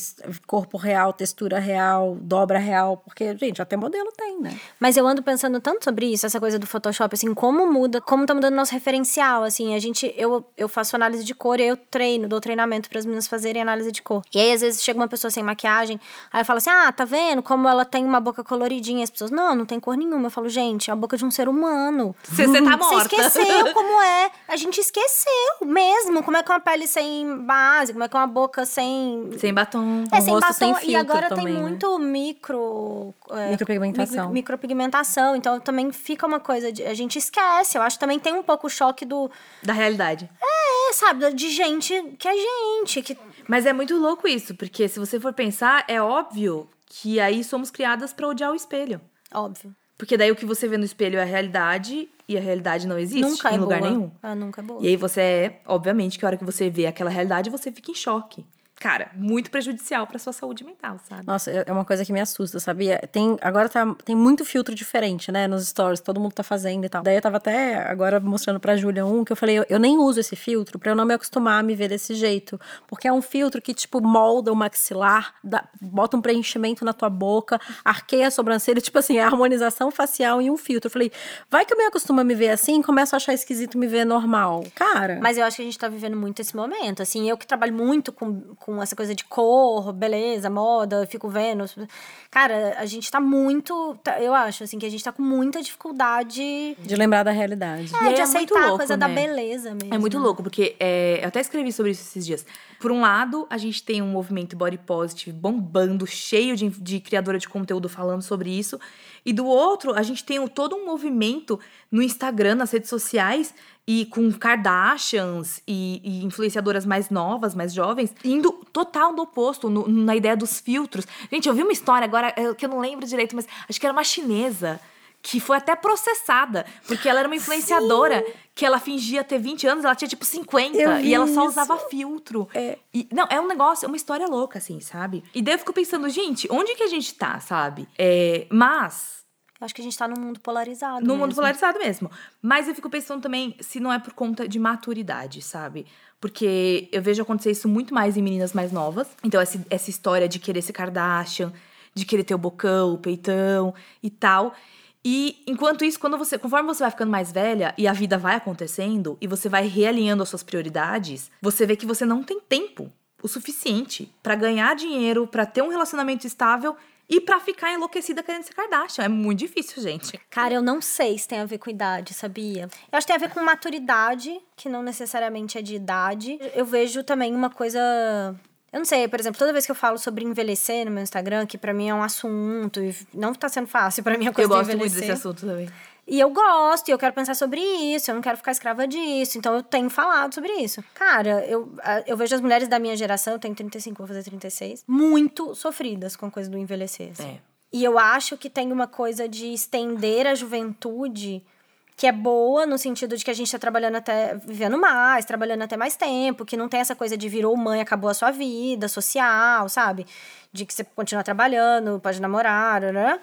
corpo real, textura real, dobra real. Porque, gente, até modelo tem, né? Mas eu ando pensando tanto sobre isso, essa coisa do Photoshop, assim, como muda, como tá mudando nosso referencial, assim, a gente, eu, eu faço análise de cor e eu treino, dou treinamento para as meninas fazerem análise de cor. E aí, às vezes, chega uma pessoa sem maquiagem, aí eu falo assim, ah, tá vendo como ela tem uma boca coloridinha? As pessoas, não, não tem cor nenhuma. Eu falo, gente, é a boca de um ser humano. Você você tá Você morta. esqueceu como é. A gente esqueceu mesmo. Como é que é uma pele sem base, como é que é uma boca sem Sem batom. é, Um sem batom. sem e agora também, tem né? muito micro. é, Micropigmentação. micro- micropigmentação. Então também fica uma coisa. De, a gente esquece. Eu acho que também tem um pouco o choque do. Da realidade. É, sabe? De gente que é gente. Que, Mas é muito louco isso, porque se você for pensar, é óbvio que aí somos criadas pra odiar o espelho. óbvio. Porque daí o que você vê no espelho é a realidade e a realidade não existe nunca em é lugar boa. nenhum. É, nunca é boa. E aí você é, obviamente, que a hora que você vê aquela realidade, você fica em choque. Cara, muito prejudicial pra sua saúde mental, sabe? Nossa, é é uma coisa que me assusta, sabia? Tem, agora tá, tem muito filtro diferente, né? Nos stories, todo mundo tá fazendo e tal. Daí eu tava até agora mostrando pra Júlia um que eu falei, eu, eu nem uso esse filtro pra eu não me acostumar a me ver desse jeito. Porque é um filtro que, tipo, molda o maxilar, dá- bota um preenchimento na tua boca, arqueia a sobrancelha, tipo assim, é harmonização facial em um filtro. Eu falei, vai que eu me acostumo a me ver assim, começo a achar esquisito me ver normal. Cara. Mas eu acho que a gente tá vivendo muito esse momento. Assim, eu que trabalho muito com, com essa coisa de cor, beleza, moda, eu fico vendo. Cara, a gente tá muito. tá- Eu acho, assim, que a gente tá com muita dificuldade De lembrar da realidade. é, E de é muito aceitar a louco, coisa da né? beleza mesmo. É muito louco, porque é, eu até escrevi sobre isso esses dias. Por um lado, a gente tem um movimento body positive bombando, cheio de, de criadora de conteúdo falando sobre isso. E do outro, a gente tem o- todo um movimento no Instagram, nas redes sociais, e com Kardashians e, e influenciadoras mais novas, mais jovens, indo total do oposto, no- na ideia dos filtros. Gente, eu vi uma história agora, é, que eu não lembro direito, mas acho que era uma chinesa que foi até processada, porque ela era uma influenciadora que ela fingia ter 20 anos, ela tinha tipo 50 Eu vi e ela só isso. usava filtro. É. E, não, é um negócio, é uma história louca, assim, sabe? E daí eu fico pensando, gente, onde que a gente tá, sabe? É, mas Eu acho que a gente tá num mundo polarizado. no mundo polarizado mesmo. Mas eu fico pensando também se não é por conta de maturidade, sabe? Porque eu vejo acontecer isso muito mais em meninas mais novas. Então, essa, essa história de querer ser Kardashian, de querer ter o bocão, o peitão e tal. E enquanto isso, quando você, conforme você vai ficando mais velha e a vida vai acontecendo e você vai realinhando as suas prioridades, você vê que você não tem tempo o suficiente pra ganhar dinheiro, pra ter um relacionamento estável e pra ficar enlouquecida querendo ser Kardashian. É muito difícil, gente. Cara, eu não sei se tem a ver com idade, sabia? Eu acho que tem a ver com maturidade, que não necessariamente é de idade. Eu vejo também uma coisa. Eu não sei, por exemplo, toda vez que eu falo sobre envelhecer no meu Instagram, que pra mim é um assunto, e não tá sendo fácil pra mim a coisa Eu gosto muito desse assunto também. E eu gosto, e eu quero pensar sobre isso, eu não quero ficar escrava disso, então eu tenho falado sobre isso. Cara, eu, eu vejo as mulheres da minha geração, eu tenho 35, vou fazer 36, muito sofridas com a coisa do envelhecer. assim. É. E eu acho que tem uma coisa de estender a juventude que é boa no sentido de que a gente tá trabalhando até vivendo mais, trabalhando até mais tempo, que não tem essa coisa de virou mãe, acabou a sua vida social, sabe? De que você continua trabalhando, pode namorar, né?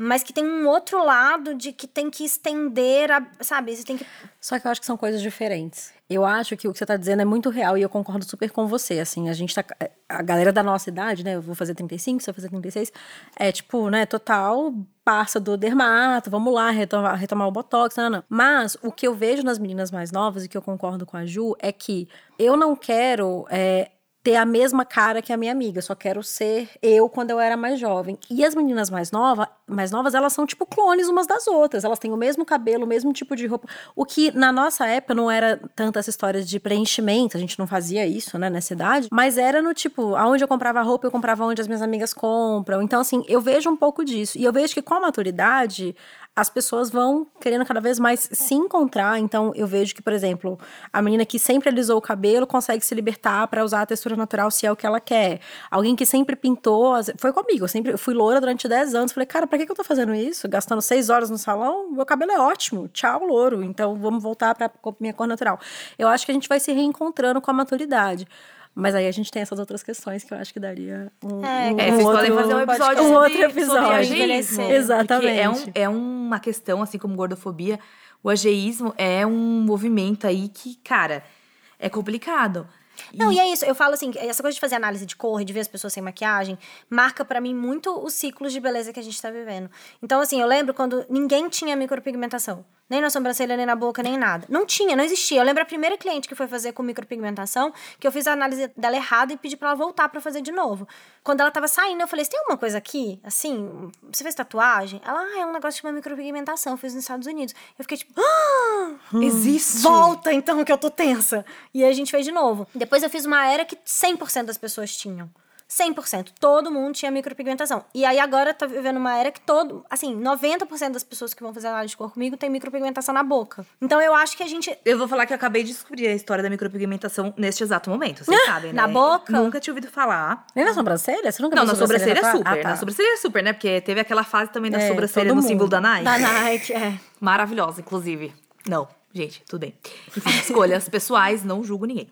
Mas que tem um outro lado de que tem que estender a, sabe? Você tem que Só que eu acho que são coisas diferentes. Eu acho que o que você tá dizendo é muito real e eu concordo super com você. Assim, a gente tá. A galera da nossa idade, né? Eu vou fazer 35, você vai fazer 36. É tipo, né? Total passa do dermato, vamos lá, retomar, retomar o botox, não, não. Mas o que eu vejo nas meninas mais novas e que eu concordo com a Ju é que eu não quero. é, ter a mesma cara que a minha amiga, só quero ser eu quando eu era mais jovem. E as meninas mais novas, mais novas, elas são tipo clones umas das outras. Elas têm o mesmo cabelo, o mesmo tipo de roupa. O que na nossa época não era tanto essa história de preenchimento, a gente não fazia isso, né, nessa idade, mas era no tipo, aonde eu comprava roupa, eu comprava onde as minhas amigas compram. Então assim, eu vejo um pouco disso. E eu vejo que com a maturidade, as pessoas vão querendo cada vez mais se encontrar. Então, eu vejo que, por exemplo, a menina que sempre alisou o cabelo consegue se libertar para usar a textura natural se é o que ela quer. Alguém que sempre pintou. Foi comigo, eu sempre fui loura durante 10 anos. Falei, cara, pra que, eu tô fazendo isso? Gastando 6 horas no salão? Meu cabelo é ótimo. Tchau, louro. Então, vamos voltar pra minha cor natural. Eu acho que a gente vai se reencontrando com a maturidade. Mas aí a gente tem essas outras questões que eu acho que daria um, É, um, É, um vocês outro, podem fazer um episódio um sobre, outro sobre episódio. ageísmo. Envelhecer. Exatamente. É, um, é uma questão, assim como gordofobia, o ageísmo é um movimento aí que, cara, é complicado. Não, e é isso. Eu falo assim, essa coisa de fazer análise de cor e de ver as pessoas sem maquiagem, marca pra mim muito os ciclos de beleza que a gente tá vivendo. Então, assim, eu lembro quando ninguém tinha micropigmentação. Nem na sobrancelha, nem na boca, nem nada. Não tinha, não existia. Eu lembro a primeira cliente que foi fazer com micropigmentação, que eu fiz a análise dela errada e pedi pra ela voltar pra fazer de novo. Quando ela tava saindo, eu falei: Você tem alguma coisa aqui? Assim, você fez tatuagem? Ela, ah, é um negócio que chama micropigmentação, eu fiz nos Estados Unidos. Eu fiquei tipo, ah! Existe. Volta então que eu tô tensa. E aí a gente fez de novo. Depois eu fiz uma era que 100% das pessoas tinham. 100%. Todo mundo tinha micropigmentação. E aí agora tá vivendo uma era que todo, assim, 90% das pessoas que vão fazer análise de cor comigo tem micropigmentação na boca. Então eu acho que a gente Eu vou falar que eu acabei de descobrir a história da micropigmentação neste exato momento. Vocês sabem, né? na boca? Nunca tinha ouvido falar. Nem na sobrancelha? Você nunca Não, na sobrancelha é tatuada? super. Ah, tá. Na sobrancelha é super, né? Porque teve aquela fase também da É, sobrancelha no mundo. símbolo da Nike. da Nike, é. Maravilhosa, inclusive. Não, gente, tudo bem. Enfim, escolhas pessoais, não julgo ninguém.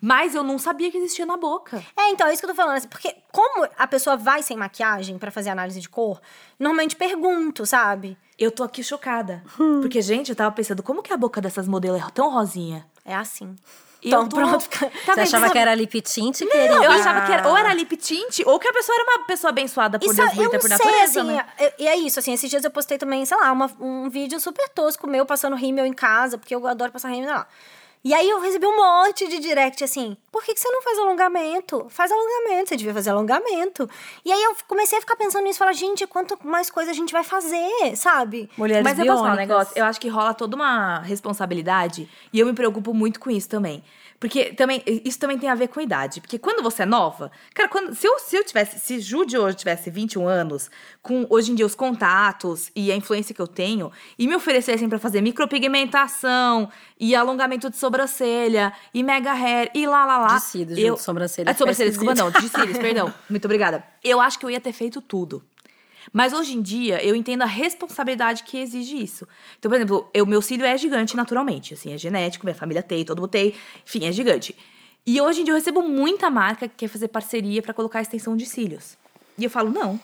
Mas eu não sabia que existia na boca. É, então, é isso que eu tô falando. assim, porque como a pessoa vai sem maquiagem pra fazer análise de cor, normalmente pergunto, sabe? Eu tô aqui chocada. Hum. Porque, gente, eu tava pensando, como que a boca dessas modelos é tão rosinha? É assim. E Então, eu tô- pronto. Tá Você vendo? achava Sabe- que era lip tint, querida? Eu achava que era, ou era lip tint, ou que a pessoa era uma pessoa abençoada por Isso, Deus, eu bonita não por natureza, assim, né? é- e é isso, assim, esses dias eu postei também, sei lá, uma- um vídeo super tosco meu passando rímel em casa, porque eu adoro passar rímel lá. E aí eu recebi um monte de direct assim, por que, que você não faz alongamento? Faz alongamento, você devia fazer alongamento. E aí eu comecei a ficar pensando nisso, falar, gente, quanto mais coisa a gente vai fazer, sabe? Mulheres Mas eu posso falar um biônicas. negócio? Eu acho que rola toda uma responsabilidade e eu me preocupo muito com isso também. Porque também, isso também tem a ver com idade. Porque quando você é nova, cara, quando, se, eu, se eu tivesse, se Ju de hoje tivesse 21 anos, com hoje em dia os contatos e a influência que eu tenho, e me oferecessem pra fazer micropigmentação e alongamento de sobrancelha e mega hair e lá lá lá. De cílios, Ju, de sobrancelha Ah, de sobrancelha, desculpa, não, de cílios, perdão. Muito obrigada. Eu acho que eu ia ter feito tudo. Mas hoje em dia, eu entendo a responsabilidade que exige isso. Então, por exemplo, o meu cílio é gigante naturalmente. Assim, é genético, minha família tem, todo mundo tem. Enfim, é gigante. E hoje em dia eu recebo muita marca que quer fazer parceria pra colocar extensão de cílios. E eu falo, não.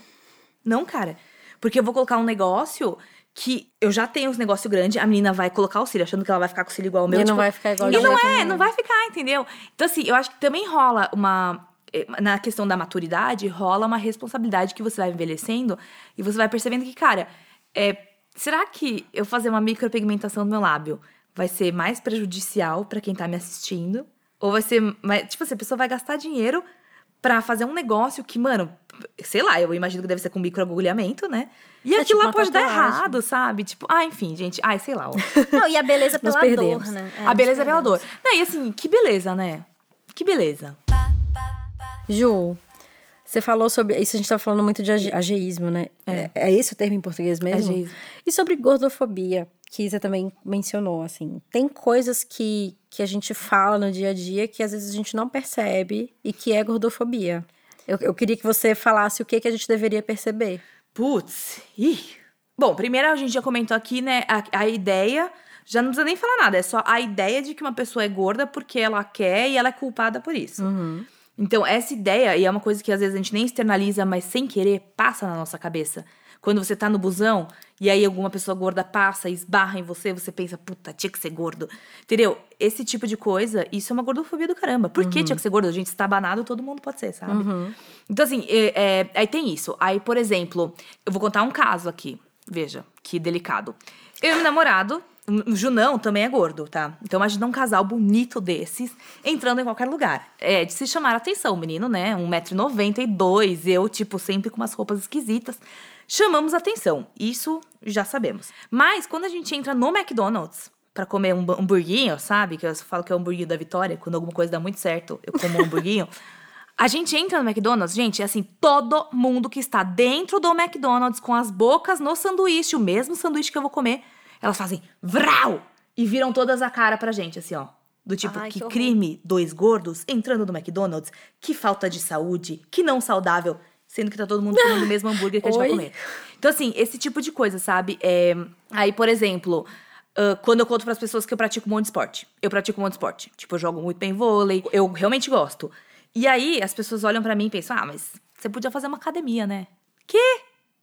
Não, cara. Porque eu vou colocar um negócio que eu já tenho uns negócio grande, a menina vai colocar o cílio, achando que ela vai ficar com o cílio igual o meu. E não tipo, vai ficar igual E não é, não vai ficar, entendeu? Então, assim, eu acho que também rola uma. Eh, Na questão da maturidade, rola uma responsabilidade que você vai envelhecendo e você vai percebendo que, cara, é, será que eu fazer uma micropigmentação no meu lábio vai ser mais prejudicial pra quem tá me assistindo? Ou vai ser mais. Tipo assim, a pessoa vai gastar dinheiro pra fazer um negócio que, mano, sei lá, eu imagino que deve ser com microagulhamento, né? E É aquilo tipo lá pode dar tatuagem. errado, sabe? Tipo, ah, enfim, gente. Ai, sei lá. ó. Não, e a beleza pela perdemos. dor, né? É, a beleza é pela dor. Não, e assim, que beleza, né? Que beleza. Ju, você falou sobre. Isso a gente tá falando muito de age- ageísmo, né? É. é esse o termo em português mesmo? Ageísmo. E sobre gordofobia, que você também mencionou, assim. Tem coisas que, que a gente fala no dia a dia que às vezes a gente não percebe e que é gordofobia. Eu, eu queria que você falasse o que, que a gente deveria perceber. Putz. Ih. Bom, primeiro a gente já comentou aqui, né? A, a ideia. Já não precisa nem falar nada, é só a ideia de que uma pessoa é gorda porque ela quer e ela é culpada por isso. Então, essa ideia, e é uma coisa que às vezes a gente nem externaliza, mas sem querer, passa na nossa cabeça. Quando você tá no busão e aí alguma pessoa gorda passa e esbarra em você, você pensa, puta, tinha que ser gordo. Entendeu? Esse tipo de coisa, isso é uma gordofobia do caramba. Por que tinha que ser gordo? A gente está banado, todo mundo pode ser, sabe? Então, assim, é- é- aí tem isso. Aí, por exemplo, eu vou contar um caso aqui. Veja, que delicado. Eu e meu namorado, o Junão também é gordo, tá? Então imagina um casal bonito desses entrando em qualquer lugar. É de se chamar a atenção, menino, né? 1,92m, eu, tipo, sempre com umas roupas esquisitas. Chamamos atenção. Isso já sabemos. Mas quando a gente entra no McDonald's pra comer um hamburguinho, sabe? Que eu falo que é o hambúrguer da vitória, quando alguma coisa dá muito certo, eu como um hamburguinho. A gente entra no McDonald's, gente, é assim, todo mundo que está dentro do McDonald's com as bocas no sanduíche, o mesmo sanduíche que eu vou comer, elas fazem vrau e viram todas a cara pra gente, assim, ó. Do tipo, Ai, que, que crime, dois gordos entrando no McDonald's, que falta de saúde, que não saudável, sendo que tá todo mundo comendo o mesmo hambúrguer que a gente vai Oi? comer. Então, assim, esse tipo de coisa, sabe? É, Aí, por exemplo, ah, quando eu conto pras pessoas que eu pratico um monte de esporte. Eu pratico um monte de esporte. Tipo, eu jogo muito bem vôlei. Eu realmente gosto. E aí, as pessoas olham pra mim e pensam, ah, mas você podia fazer uma academia, né? Que?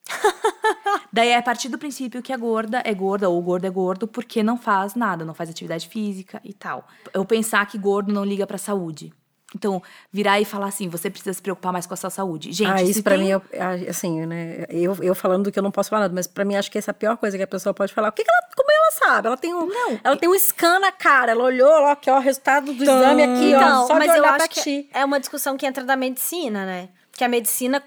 Daí é a partir do princípio que a gorda é gorda ou o gordo é gordo porque não faz nada, não faz atividade física e tal. Eu pensar que gordo não liga pra saúde. Então, virar e falar assim, você precisa se preocupar mais com a sua saúde. Gente, ah, isso pra tem- mim, é, é, assim, né? Eu, eu falando do que eu não posso falar nada, mas pra mim acho que essa é a pior coisa que a pessoa pode falar. O que, que ela, como ela sabe? Ela tem um, não, ela tem um scan na cara. Ela olhou, ó, aqui, ó, o resultado do exame aqui, ó. Então, Só mas de eu olhar acho pra que ti. é uma discussão que entra da medicina, né? Que a medicina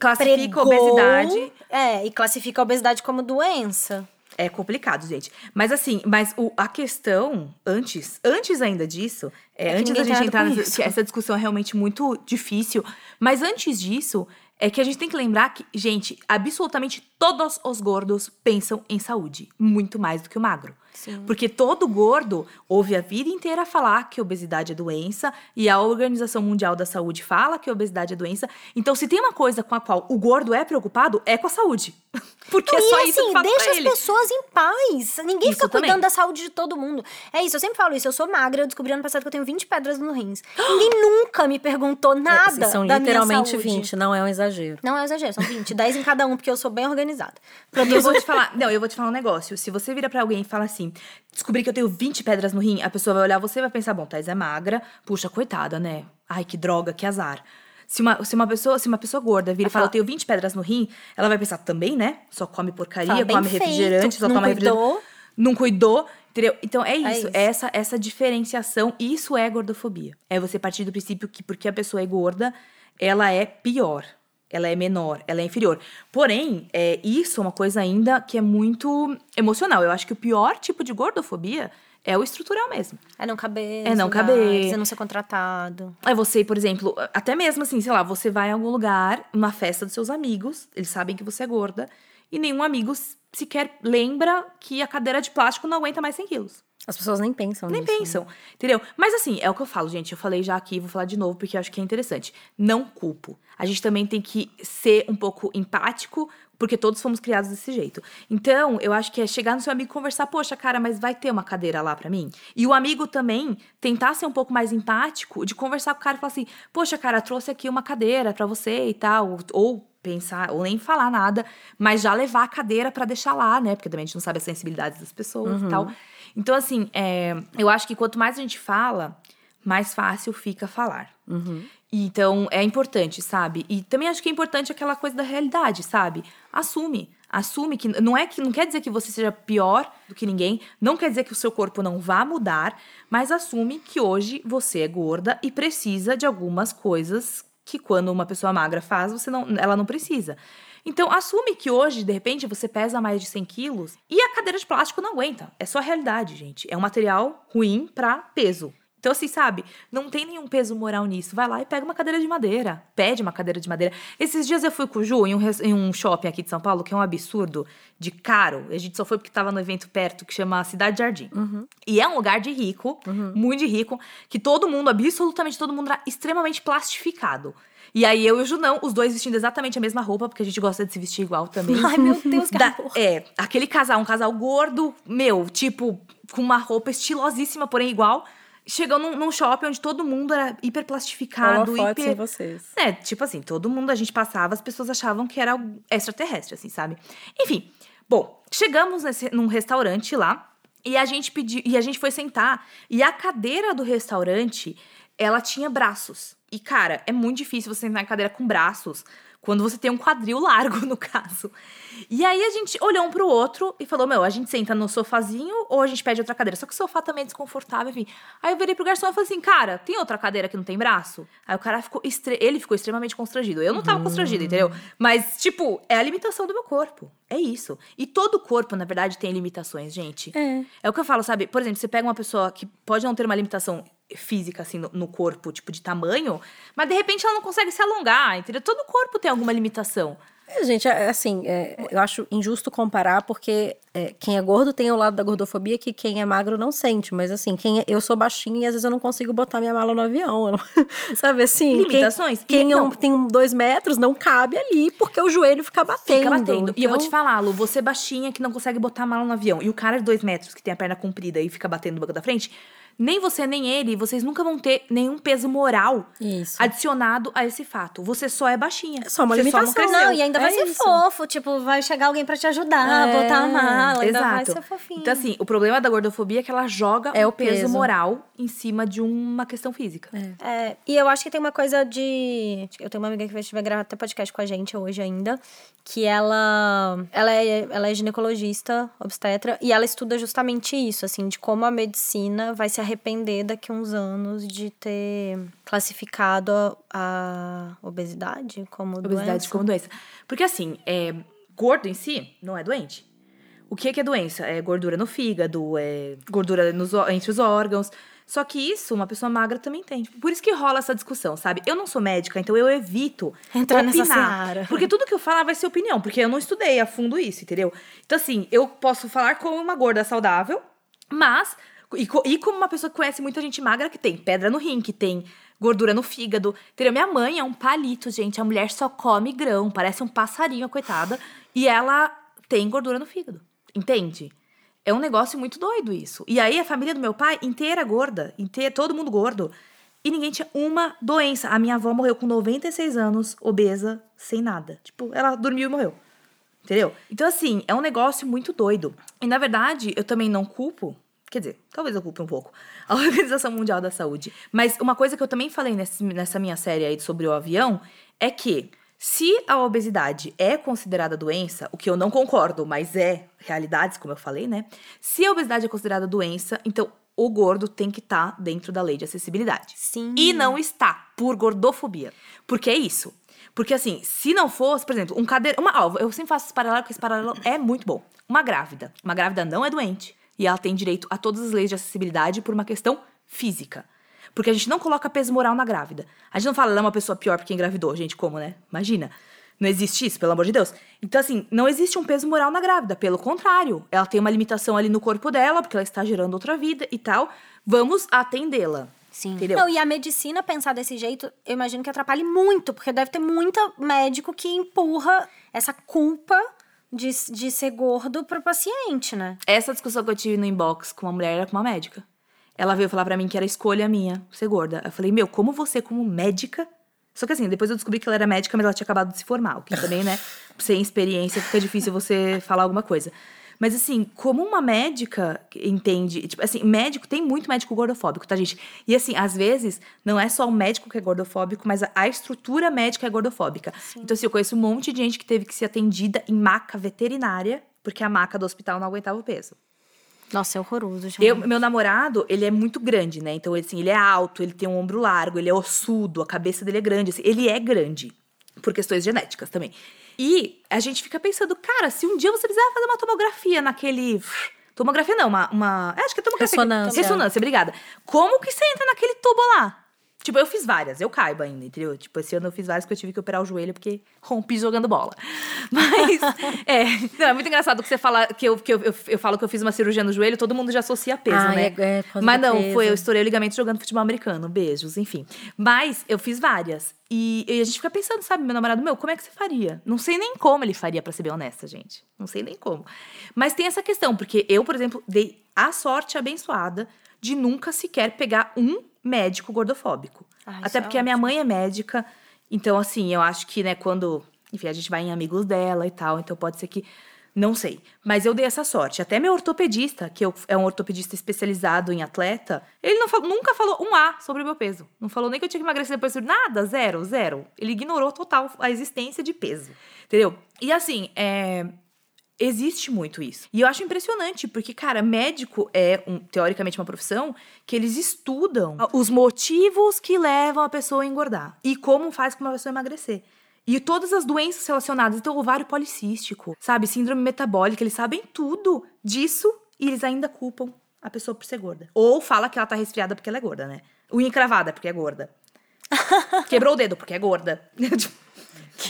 classifica a pregou- obesidade É, e classifica a obesidade como doença. É complicado, gente. Mas assim, mas o, a questão, antes, antes ainda disso, é, É antes da gente entrar nessa essa discussão é realmente muito difícil. Mas antes disso, é que a gente tem que lembrar que, gente, absolutamente todos os gordos pensam em saúde. Muito mais do que o magro. Sim. Porque todo gordo ouve a vida inteira falar que obesidade é doença e a Organização Mundial da Saúde fala que obesidade é doença. Então, se tem uma coisa com a qual o gordo é preocupado, é com a saúde. Porque é e só isso assim, que fala deixa as ele. pessoas em paz. Ninguém Isso fica cuidando também. da saúde de todo mundo. É isso, eu sempre falo isso. Eu sou magra, eu descobri ano passado que eu tenho 20 pedras no rins. Ninguém nunca me perguntou nada. É, são da literalmente minha saúde. 20, não é um exagero. Não é um exagero, são 20. 10 em cada um, porque eu sou bem organizada. E eu vou te falar, não, eu vou te falar um negócio. Se você vira pra alguém e fala assim, descobri que eu tenho 20 pedras no rim, a pessoa vai olhar você e vai pensar, bom, Thais é magra, puxa, coitada, né? Ai, que droga, que azar. Se uma, se uma pessoa, se uma pessoa gorda vira e fala, eu tenho 20 pedras no rim, ela vai pensar também, né? Só come porcaria, Fala, come feito, refrigerante, só não toma refrigerante. cuidou. Não cuidou, entendeu? Então é isso, isso. é essa essa diferenciação, isso é gordofobia. É você partir do princípio que porque a pessoa é gorda, ela é pior, ela é menor, ela é inferior. Porém, é, isso é uma coisa ainda que é muito emocional. Eu acho que o pior tipo de gordofobia é o estrutural mesmo. É não caber. É não lugares, caber. É não ser contratado. É você, por exemplo, até mesmo assim, sei lá, você vai em algum lugar, uma festa dos seus amigos, eles sabem que você é gorda, e nenhum amigo sequer lembra que a cadeira de plástico não aguenta mais 100 quilos. As pessoas nem pensam Nem nisso. né? pensam, entendeu? Mas assim, é o que eu falo, gente. Eu falei já aqui, vou falar de novo porque eu acho que é interessante. Não culpo. A gente também tem que ser um pouco empático, porque todos fomos criados desse jeito. Então, eu acho que é chegar no seu amigo e conversar, poxa, cara, mas vai ter uma cadeira lá pra mim? E o amigo também tentar ser um pouco mais empático, de conversar com o cara e falar assim, poxa, cara, trouxe aqui uma cadeira pra você e tal. Ou pensar, ou nem falar nada, mas já levar a cadeira pra deixar lá, né? Porque também a gente não sabe as sensibilidades das pessoas e tal. Então, assim, é, eu acho que quanto mais a gente fala, mais fácil fica falar. E Então, é importante, sabe? E também acho que é importante aquela coisa da realidade, sabe? Assume. Assume que não é que não quer dizer que você seja pior do que ninguém, não quer dizer que o seu corpo não vá mudar, mas assume que hoje você é gorda e precisa de algumas coisas que quando uma pessoa magra faz, você não, ela não precisa. Então, assume que hoje, de repente, você pesa mais de 100 quilos e a cadeira de plástico não aguenta. É só a realidade, gente. É um material ruim para peso. Então, assim, sabe? Não tem nenhum peso moral nisso. Vai lá e pega uma cadeira de madeira. Pede uma cadeira de madeira. Esses dias eu fui com o Ju em um, em um shopping aqui de São Paulo, que é um absurdo de caro. A gente só foi porque tava no evento perto, que chama Cidade Jardim. Uhum. E é um lugar de rico, muito de rico, que todo mundo, absolutamente todo mundo, era extremamente plastificado. E aí eu e o Junão, os dois vestindo exatamente a mesma roupa, porque a gente gosta de se vestir igual também. Ai, meu Deus, que Da-. É, aquele casal, um casal gordo, meu, tipo, com uma roupa estilosíssima, porém igual. Chegou num, num shopping onde todo mundo era hiper plastificado, Holofotes em hiper. vocês. É, tipo assim, todo mundo a gente passava, as pessoas achavam que era extraterrestre, assim, sabe? Enfim, bom, chegamos nesse, num restaurante lá e a gente pediu, e a gente foi sentar e a cadeira do restaurante, ela tinha braços. E cara, é muito difícil você sentar em cadeira com braços quando você tem um quadril largo, no caso. E aí a gente olhou um pro outro e falou: Meu, a gente senta no sofazinho ou a gente pede outra cadeira? Só que o sofá também é desconfortável, enfim. Aí eu virei pro garçom e falei assim: Cara, tem outra cadeira que não tem braço? Aí o cara ficou. estre- Ele ficou extremamente constrangido. Eu não tava constrangida, entendeu? Mas, tipo, é a limitação do meu corpo. É isso. E todo corpo, na verdade, tem limitações, gente. É. É o que eu falo, sabe? Por exemplo, você pega uma pessoa que pode não ter uma limitação física, assim, no, no corpo, tipo, de tamanho, mas de repente ela não consegue se alongar, entendeu? Todo corpo tem alguma limitação. É, gente, é, assim, é, eu acho injusto comparar, porque é, quem é gordo tem o lado da gordofobia que quem é magro não sente. Mas assim, quem é- eu sou baixinha e às vezes eu não consigo botar minha mala no avião. não- sabe assim? quem- Limitações? Quem, é um- não. tem um dois metros não cabe ali, porque o joelho fica batendo. Fica batendo. E eu vou te Então, falar, Lu, você baixinha que não consegue botar a mala no avião, e o cara de dois metros que tem a perna comprida e fica batendo no banco da frente, nem você nem ele, vocês nunca vão ter nenhum peso moral Isso. adicionado a esse fato. Você só é baixinha. É só uma você limitação. Só não. Não, e ainda vai É ser isso. fofo. Tipo, vai chegar alguém pra te ajudar, É, botar a mala. Ainda vai Exato. ser fofinho. Então, assim, o problema da gordofobia é que ela joga É o o peso, peso. moral em cima de uma questão física. É, e eu acho que tem uma coisa de. Eu tenho uma amiga que vai vai gravar até podcast com a gente hoje ainda. Que ela. Ela é, ela é ginecologista, obstetra, e ela estuda justamente isso, assim, de como a medicina vai se arrepender daqui a uns anos de ter classificado a, a obesidade como Obesidade doença. como doença. Porque, assim, é, gordo em si não é doente. O que é, que é doença? É gordura no fígado, é gordura nos entre os órgãos. Só que isso, uma pessoa magra também tem. Tipo, Por isso que rola essa discussão, sabe? Eu não sou médica, então eu evito Entrar nessa opinar. seara. Porque tudo que eu falar vai ser opinião, porque eu não estudei a fundo isso, entendeu? Então, assim, eu posso falar como uma gorda saudável, mas. E, e como uma pessoa que conhece muita gente magra que tem pedra no rim, que tem gordura no fígado. Entendeu? Minha mãe é um palito, gente. A mulher só come grão, parece um passarinho, coitada. E ela tem gordura no fígado. Entende? É um negócio muito doido isso. E aí a família do meu pai inteira gorda, inteira, todo mundo gordo. E ninguém tinha uma doença. A minha avó morreu com 96 anos, obesa, sem nada. Tipo, ela dormiu e morreu. Entendeu? Então, assim, é um negócio muito doido. E, na verdade, eu também não culpo. Quer dizer, talvez eu culpe um pouco. A Organização Mundial da Saúde. Mas uma coisa que eu também falei nesse- nessa minha série aí sobre o avião é que se a obesidade é considerada doença, o que eu não concordo, mas é realidades, como eu falei, né? Se a obesidade é considerada doença, então o gordo tem que estar dentro da lei de acessibilidade. Sim. E não está, por gordofobia. Porque é isso. Porque assim, se não fosse, por exemplo, um cadeira. Uma, ó, eu sempre faço esse paralelo, porque esse paralelo é muito bom. Uma grávida. Uma grávida não é doente. E ela tem direito a todas as leis de acessibilidade por uma questão física. Porque a gente não coloca peso moral na grávida. A gente não fala, ela é uma pessoa pior porque engravidou. Gente, como, né? Imagina. Não existe isso, pelo amor de Deus. Então, assim, não existe um peso moral na grávida. Pelo contrário, ela tem uma limitação ali no corpo dela, porque ela está gerando outra vida e tal. Vamos atendê-la. Sim. Entendeu? Não, e a medicina pensar desse jeito, eu imagino que atrapalhe muito, porque deve ter muito médico que empurra essa culpa de, de ser gordo pro paciente, né? Essa discussão que eu tive no inbox com uma mulher era com uma médica. Ela veio falar pra mim que era escolha minha ser gorda. Eu falei, meu, como você, como médica. Só que assim, depois eu descobri que ela era médica, mas ela tinha acabado de se formar. O que também, né, sem experiência, fica difícil você falar alguma coisa. Mas assim, como uma médica entende, tipo assim, médico, tem muito médico gordofóbico, tá, gente? E assim, às vezes, não é só o médico que é gordofóbico, mas a, a estrutura médica é gordofóbica. Então, assim, eu conheço um monte de gente que teve que ser atendida em maca veterinária, porque a maca do hospital não aguentava o peso. Nossa, é horroroso, gente. Eu, meu namorado, ele é muito grande, né? Então, assim, ele é alto, ele tem um ombro largo, ele é ossudo, a cabeça dele é grande. Assim, ele é grande, por questões genéticas também. E a gente fica pensando, cara, se um dia você precisar fazer uma tomografia naquele. Tomografia não, uma. uma acho que é tomografia. Ressonância. Ressonância, obrigada. Como que você entra naquele tubo lá? Tipo, eu fiz várias, eu caibo ainda, entendeu? Tipo, esse ano eu fiz várias que eu tive que operar o joelho porque rompi jogando bola. Mas, é. Não, é muito engraçado que você fala que eu, que eu, eu, eu falo que eu fiz uma cirurgia no joelho, todo mundo já associa peso, Ah, né? é- é Mas não, peso. foi, eu estourei o ligamento jogando futebol americano, beijos, enfim. Mas eu fiz várias. E, e a gente fica pensando, sabe, meu namorado, meu, como é que você faria? Não sei nem como ele faria, pra ser bem honesta, gente. Não sei nem como. Mas tem essa questão, porque eu, por exemplo, dei a sorte abençoada de nunca sequer pegar um médico gordofóbico. Até é porque a minha mãe é médica, então assim, eu acho que, né, quando, enfim, a gente vai em amigos dela e tal, então pode ser que não sei, mas eu dei essa sorte. Até meu ortopedista, que eu- é um ortopedista especializado em atleta, ele não nunca falou um A sobre o meu peso. Não falou nem que eu tinha que emagrecer depois. Nada, zero, zero. Ele ignorou total a existência de peso. Entendeu? E assim, é, Existe muito isso. E eu acho impressionante, porque, cara, médico é, um- teoricamente, uma profissão que eles estudam os motivos que levam a pessoa a engordar e como faz com uma pessoa emagrecer. E todas as doenças relacionadas, então, ovário policístico, sabe? Síndrome metabólica, eles sabem tudo disso e eles ainda culpam a pessoa por ser gorda. Ou fala que ela tá resfriada porque ela é gorda, né? Unha encravada porque é gorda. Quebrou o dedo porque é gorda.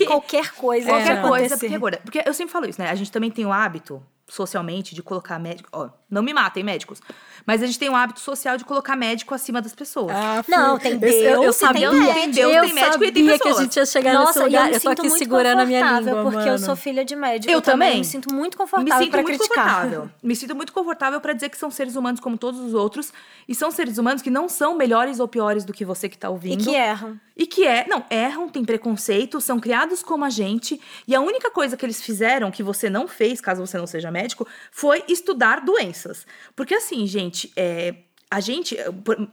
Que- Qualquer coisa. Qualquer pode coisa, porque é gorda. Porque eu sempre falo isso, né? A gente também tem o hábito, socialmente, de colocar médico. Ó, não me matem, médicos. Mas a gente tem o hábito social de colocar médico acima das pessoas. Ah, Não, tem esse- eu- Eu Deus e sabia, tem médico. eu Deus tem médico e tem sabia que a pessoas. gente ia chegar Nossa, nesse e eu lugar. me Eu tô sinto aqui muito segurando a minha confortável, língua, porque eu mano. sou filha de médico. Eu também. Me sinto muito Me confortável sinto pra muito criticar. confortável. Me sinto muito confortável pra dizer que são seres humanos como todos os outros. E são seres humanos que não são melhores ou piores do que você que tá E ouvindo. que erram. E que é, não, erram, têm preconceito, são criados como a gente. E a única coisa que eles fizeram, que você não fez, caso você não seja médico, foi estudar doenças. Porque assim, gente, é, a gente,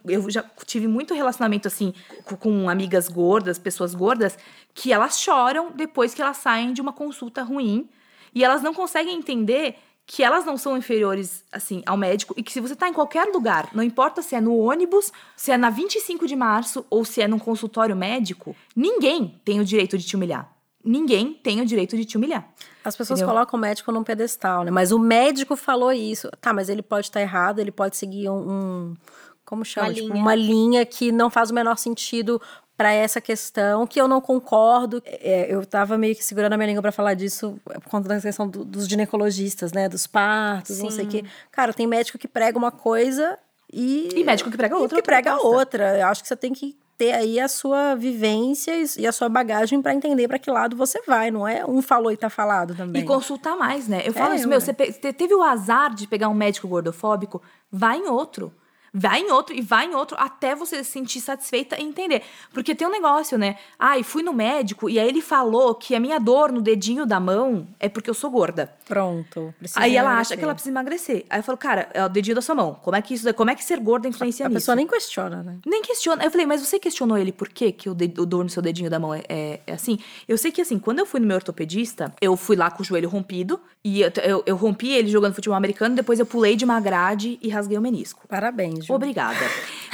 eu já tive muito relacionamento assim com, amigas gordas, pessoas gordas, que elas choram depois que elas saem de uma consulta ruim. E elas não conseguem entender que elas não são inferiores, assim, ao médico e que se você tá em qualquer lugar, não importa se é no ônibus, se é na 25 de março ou se é num consultório médico, ninguém tem o direito de te humilhar. Ninguém tem o direito de te humilhar. As pessoas Entendeu? colocam o médico num pedestal, né? Mas o médico falou isso. Tá, mas ele pode estar errado, ele pode seguir um. um- como chama? Uma Tipo, linha. uma linha que não faz o menor sentido pra essa questão, que eu não concordo. É, eu tava meio que segurando a minha língua pra falar disso por conta da questão do- dos ginecologistas, né? Dos partos, não sei o quê. Cara, tem médico que prega uma coisa e. E médico que prega e outra, Que outra prega outra. Eu acho que você tem que ter aí a sua vivência e- a sua bagagem pra entender pra que lado você vai. Não é um falou e tá falado também. E consultar mais, né? Eu falo É, isso, meu, ué. você teve o azar de pegar um médico gordofóbico, vai em outro. Vai em outro e vai em outro até você se sentir satisfeita e entender. Porque tem um negócio, né? Ai, fui no médico e aí ele falou que a minha dor no dedinho da mão é porque eu sou gorda. Pronto. Aí ela emagrecer. acha que ela precisa emagrecer. Aí eu falo, cara, é o dedinho da sua mão. Como é que isso, como é que ser gorda influencia A nisso? pessoa nem questiona, né? Nem questiona. Aí eu falei, mas você questionou ele por quê que o, de- o dor no seu dedinho da mão é, é- é assim? Eu sei que, assim, quando eu fui no meu ortopedista, eu fui lá com o joelho rompido. E eu, eu, eu rompi ele jogando futebol americano. Depois eu pulei de uma grade e rasguei o menisco. Parabéns, Obrigada.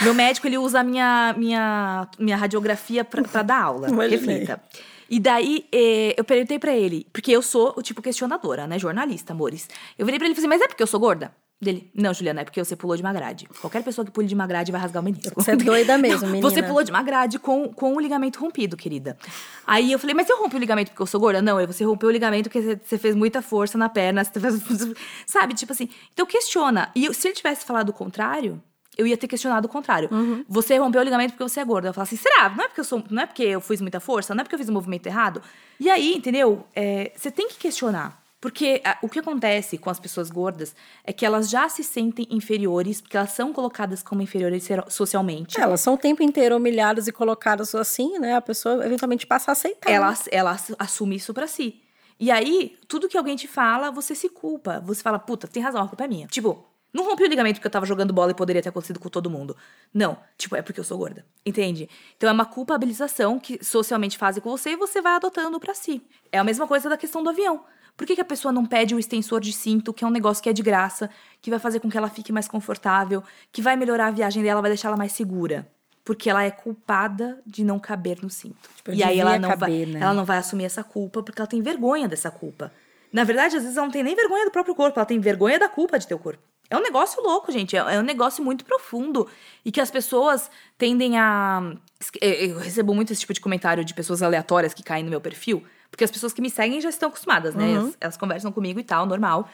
Meu médico, ele usa a minha, minha, minha radiografia pra, pra dar aula. Imaginei. Reflita. E daí, eh, eu perguntei pra ele, porque eu sou o tipo questionadora, né? Jornalista, amores. Eu virei pra ele e falei assim, mas é porque eu sou gorda? Dele, não, Juliana, é porque você pulou de uma grade. Qualquer pessoa que pule de uma grade vai rasgar o menisco. Você é doida mesmo, menina. Você pulou de uma grade com, com o ligamento rompido, querida. Aí eu falei, mas eu rompi o ligamento porque eu sou gorda? Não, você rompeu o ligamento porque você- fez muita força na perna. Você fez... Sabe, tipo assim. Então questiona. E se ele tivesse falado o contrário, eu ia ter questionado o contrário. Uhum. Você rompeu o ligamento porque você é gorda. Eu falo assim, será? Não é porque eu sou, não é porque eu fiz muita força? Não é porque eu fiz o movimento errado? E aí, entendeu? É, você tem que questionar. Porque ah, o que acontece com as pessoas gordas é que elas já se sentem inferiores, porque elas são colocadas como inferiores socialmente. Elas são o tempo inteiro humilhadas e colocadas assim, né? A pessoa eventualmente passa a aceitar. ela, ela ass- assume isso pra si. E aí, tudo que alguém te fala, você se culpa. Você fala, puta, tem razão, a culpa é minha. Tipo, não rompi o ligamento porque eu tava jogando bola e poderia ter acontecido com todo mundo. Não, tipo, é porque eu sou gorda. Entende? Então é uma culpabilização que socialmente fazem com você e você vai adotando pra si. É a mesma coisa da questão do avião. Por que, que a pessoa não pede o extensor de cinto, que é um negócio que é de graça, que vai fazer com que ela fique mais confortável, que vai melhorar a viagem dela, vai deixar ela mais segura? Porque ela é culpada de não caber no cinto. Tipo, e aí ela não, vai, caber, né? ela não vai assumir essa culpa porque ela tem vergonha dessa culpa. Na verdade, às vezes ela não tem nem vergonha do próprio corpo, ela tem vergonha da culpa de ter o corpo. É um negócio louco, gente. É é um negócio muito profundo. E que as pessoas tendem a. Eu recebo muito esse tipo de comentário de pessoas aleatórias que caem no meu perfil. Porque as pessoas que me seguem já estão acostumadas, né? Uhum. Elas, elas conversam comigo e tal, normal.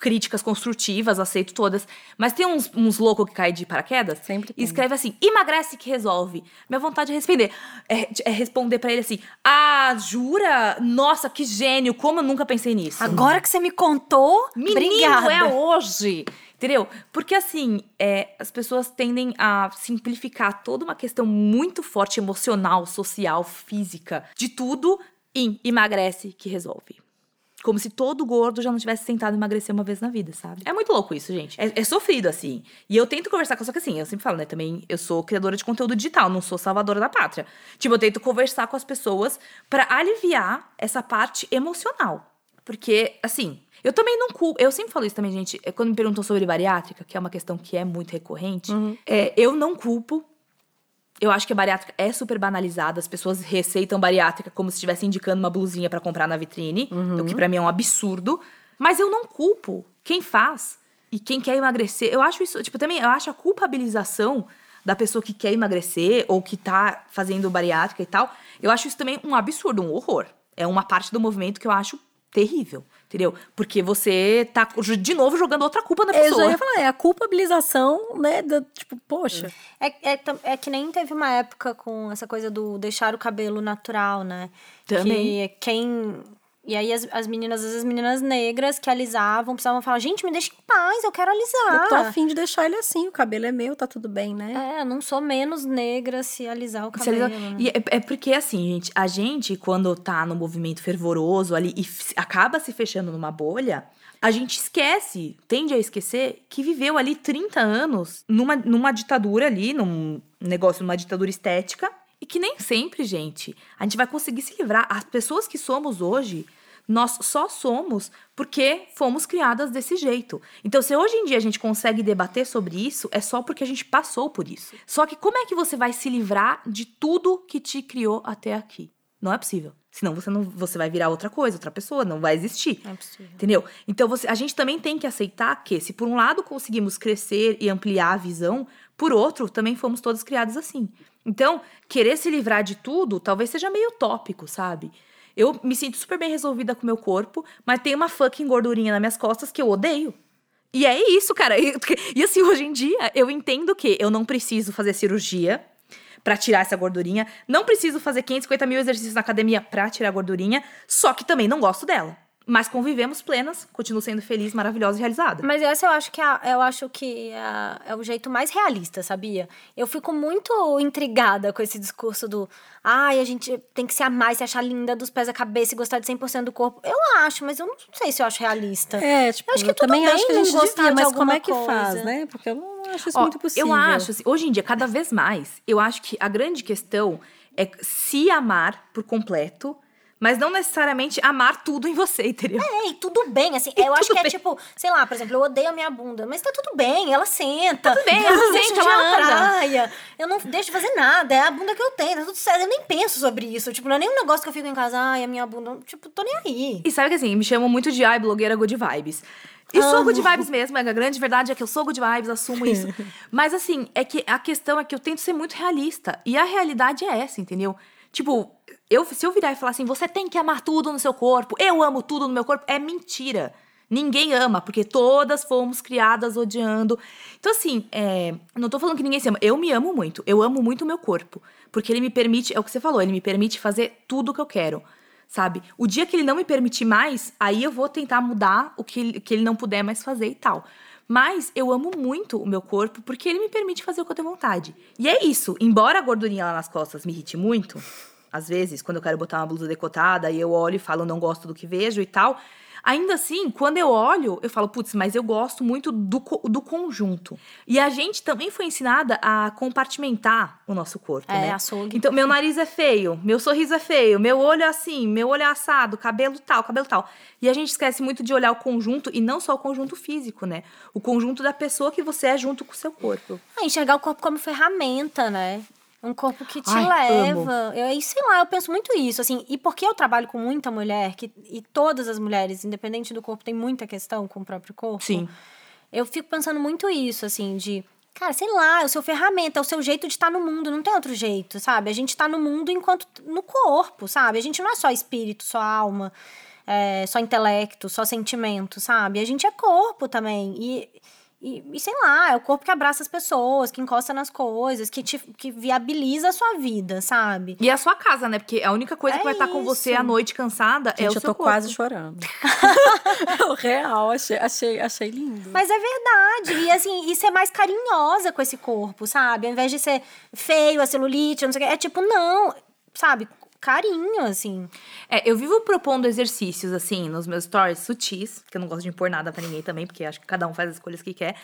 Críticas construtivas, aceito todas. Mas tem uns, uns loucos que caem de paraquedas Sempre e tem. escreve assim: emagrece que resolve. Minha vontade é responder. É, é responder pra ele assim: Ah, jura? Nossa, que gênio! Como eu nunca pensei nisso. Agora que você me contou, Menino, obrigada. é hoje! Entendeu? Porque assim, é, as pessoas tendem a simplificar toda uma questão muito forte emocional, social, física, de tudo em emagrece que resolve. Como se todo gordo já não tivesse tentado emagrecer uma vez na vida, sabe? É muito louco isso, gente. É, é sofrido, assim. E eu tento conversar com... Só que assim, eu sempre falo, né? Também, eu sou criadora de conteúdo digital, não sou salvadora da pátria. Tipo, eu tento conversar com as pessoas pra aliviar essa parte emocional. Porque, assim, eu também não culpo. Eu sempre falo isso também, gente. é Quando me perguntam sobre bariátrica, que é uma questão que é muito recorrente, é, eu não culpo. Eu acho que a bariátrica é super banalizada. As pessoas receitam bariátrica como se estivesse indicando uma blusinha pra comprar na vitrine, o que pra mim é um absurdo. Mas eu não culpo quem faz e quem quer emagrecer. Eu acho isso, tipo, também eu acho a culpabilização da pessoa que quer emagrecer ou que tá fazendo bariátrica e tal. Eu acho isso também um absurdo, um horror. É uma parte do movimento que eu acho terrível, entendeu? Porque você tá de novo jogando outra culpa na Eu pessoa. já ia falar, é a culpabilização, né? Do, tipo, poxa. É, é, é que nem teve uma época com essa coisa do deixar o cabelo natural, né? Também. Que quem. E aí as, as meninas, às vezes as meninas negras que alisavam, precisavam falar, gente, me deixa em paz, eu quero alisar. Eu tô afim de deixar ele assim, o cabelo é meu, tá tudo bem, né? É, eu não sou menos negra se alisar o cabelo. né? E é, é porque, assim, gente, a gente, quando tá no movimento fervoroso ali e acaba se fechando numa bolha, a gente esquece, tende a esquecer, que viveu ali 30 anos numa, numa ditadura ali, num negócio, numa ditadura estética, e que nem sempre, gente, a gente vai conseguir se livrar. As pessoas que somos hoje, nós só somos porque fomos criadas desse jeito. Então, se hoje em dia a gente consegue debater sobre isso, é só porque a gente passou por isso. Só que como é que você vai se livrar de tudo que te criou até aqui? Não é possível. Senão você não você vai virar outra coisa, outra pessoa, não vai existir. Não é possível. Entendeu? Então você, a gente também tem que aceitar que, se por um lado conseguimos crescer e ampliar a visão, por outro, também fomos todos criados assim. Então, querer se livrar de tudo talvez seja meio utópico, sabe? Eu me sinto super bem resolvida com meu corpo, mas tem uma fucking gordurinha nas minhas costas que eu odeio. E é isso, cara. E, e assim, hoje em dia, eu entendo que eu não preciso fazer cirurgia pra tirar essa gordurinha. Não preciso fazer 550 mil exercícios na academia pra tirar a gordurinha. Só que também não gosto dela. Mas convivemos plenas, continuo sendo feliz, maravilhosa e realizada. Mas essa eu acho que, é, eu acho que é, é o jeito mais realista, sabia? Eu fico muito intrigada com esse discurso do ai, a gente tem que se amar e se achar linda dos pés à cabeça e gostar de 100% do corpo. Eu acho, mas eu não sei se eu acho realista. É, tipo, Eu acho que eu também acho que a gente gostar devia, de mas como é que faz, coisa. né? Porque eu não acho isso Ó, muito possível. Eu acho, assim, hoje em dia, cada vez mais, eu acho que a grande questão é se amar por completo, mas não necessariamente amar tudo em você, entendeu? É, e tudo bem, assim, E eu acho que é bem. tipo, sei lá, por exemplo, eu odeio a minha bunda, mas tá tudo bem, ela senta. Tá tudo bem, ela senta, ela anda. praia, eu não deixo de fazer nada, é a bunda que eu tenho, tá tudo certo, eu nem penso sobre isso, tipo, não é nem um negócio que eu fico em casa, ai, a minha bunda, tipo, tô nem aí. E sabe que assim, me chamam muito de ai, blogueira good vibes. E sou good vibes mesmo, a grande verdade é que eu sou good vibes, assumo isso. Mas assim, é que a questão é que eu tento ser muito realista. E a realidade é essa, entendeu? Tipo, eu, se eu virar e falar assim, você tem que amar tudo no seu corpo, eu amo tudo no meu corpo, é mentira. Ninguém ama, porque todas fomos criadas odiando. Então, assim, é, não tô falando que ninguém se ama. Eu me amo muito. Eu amo muito o meu corpo. Porque ele me permite, é o que você falou, ele me permite fazer tudo o que eu quero sabe? O dia que ele não me permitir mais, aí eu vou tentar mudar o que que ele não puder mais fazer e tal. Mas eu amo muito o meu corpo porque ele me permite fazer o que eu tenho vontade. E é isso. Embora a gordurinha lá nas costas me irrite muito, às vezes, quando eu quero botar uma blusa decotada e eu olho e falo não gosto do que vejo e tal, Ainda assim, quando eu olho, eu falo, putz, mas eu gosto muito do, do conjunto. E a gente também foi ensinada a compartimentar o nosso corpo, É, né? açougue. Então, meu nariz é feio, meu sorriso é feio, meu olho é assim, meu olho é assado, cabelo tal, cabelo tal. E a gente esquece muito de olhar o conjunto, e não só o conjunto físico, né? O conjunto da pessoa que você é junto com o seu corpo. Ah, enxergar o corpo como ferramenta, né? Um corpo que te Ai, leva. Eu, e sei lá, eu penso muito isso, assim. E porque eu trabalho com muita mulher, que, e todas as mulheres, independente do corpo, tem muita questão com o próprio corpo. Sim. Eu fico pensando muito isso, assim, de. Cara, sei lá, é o seu ferramenta, é o seu jeito de estar no mundo, não tem outro jeito, sabe? A gente tá no mundo enquanto. no corpo, sabe? A gente não é só espírito, só alma, é, só intelecto, só sentimento, sabe? A gente é corpo também. E, e, e sei lá, é o corpo que abraça as pessoas, que encosta nas coisas, que, te, que viabiliza a sua vida, sabe? E a sua casa, né? Porque a única coisa É que vai estar com você à noite cansada é o Gente, seu eu tô corpo. quase chorando. o real, achei, achei, achei lindo. Mas é verdade. E assim, e ser mais carinhosa com esse corpo, sabe? Ao invés de ser feio, a celulite, não sei o que. É tipo, não, sabe? Carinho, assim. É, eu vivo propondo exercícios, assim, nos meus stories sutis, que eu não gosto de impor nada pra ninguém também, porque acho que cada um faz as escolhas que quer.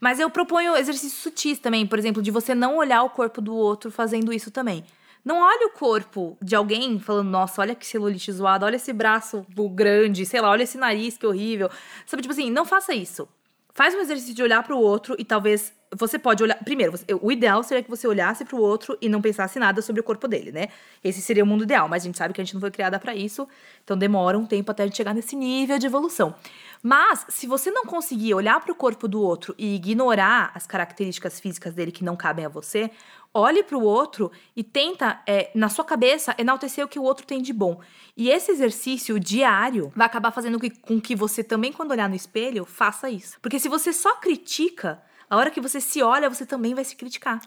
Mas eu proponho exercícios sutis também, por exemplo, de você não olhar o corpo do outro fazendo isso também. Não olhe o corpo de alguém falando, nossa, olha que celulite zoada, olha esse braço grande, sei lá, olha esse nariz que horrível. Sabe, tipo assim, não faça isso. Faz um exercício de olhar pro outro e talvez você pode olhar. Primeiro, você- o ideal seria que você olhasse pro outro e não pensasse nada sobre o corpo dele, né? Esse seria o mundo ideal, mas a gente sabe que a gente não foi criada pra isso, então demora um tempo até a gente chegar nesse nível de evolução. Mas, se você não conseguir olhar pro corpo do outro e ignorar as características físicas dele que não cabem a você, olhe pro outro e tenta, é, na sua cabeça, enaltecer o que o outro tem de bom. E esse exercício diário vai acabar fazendo com que você também, quando olhar no espelho, faça isso. Porque se você só critica, a hora que você se olha, você também vai se criticar.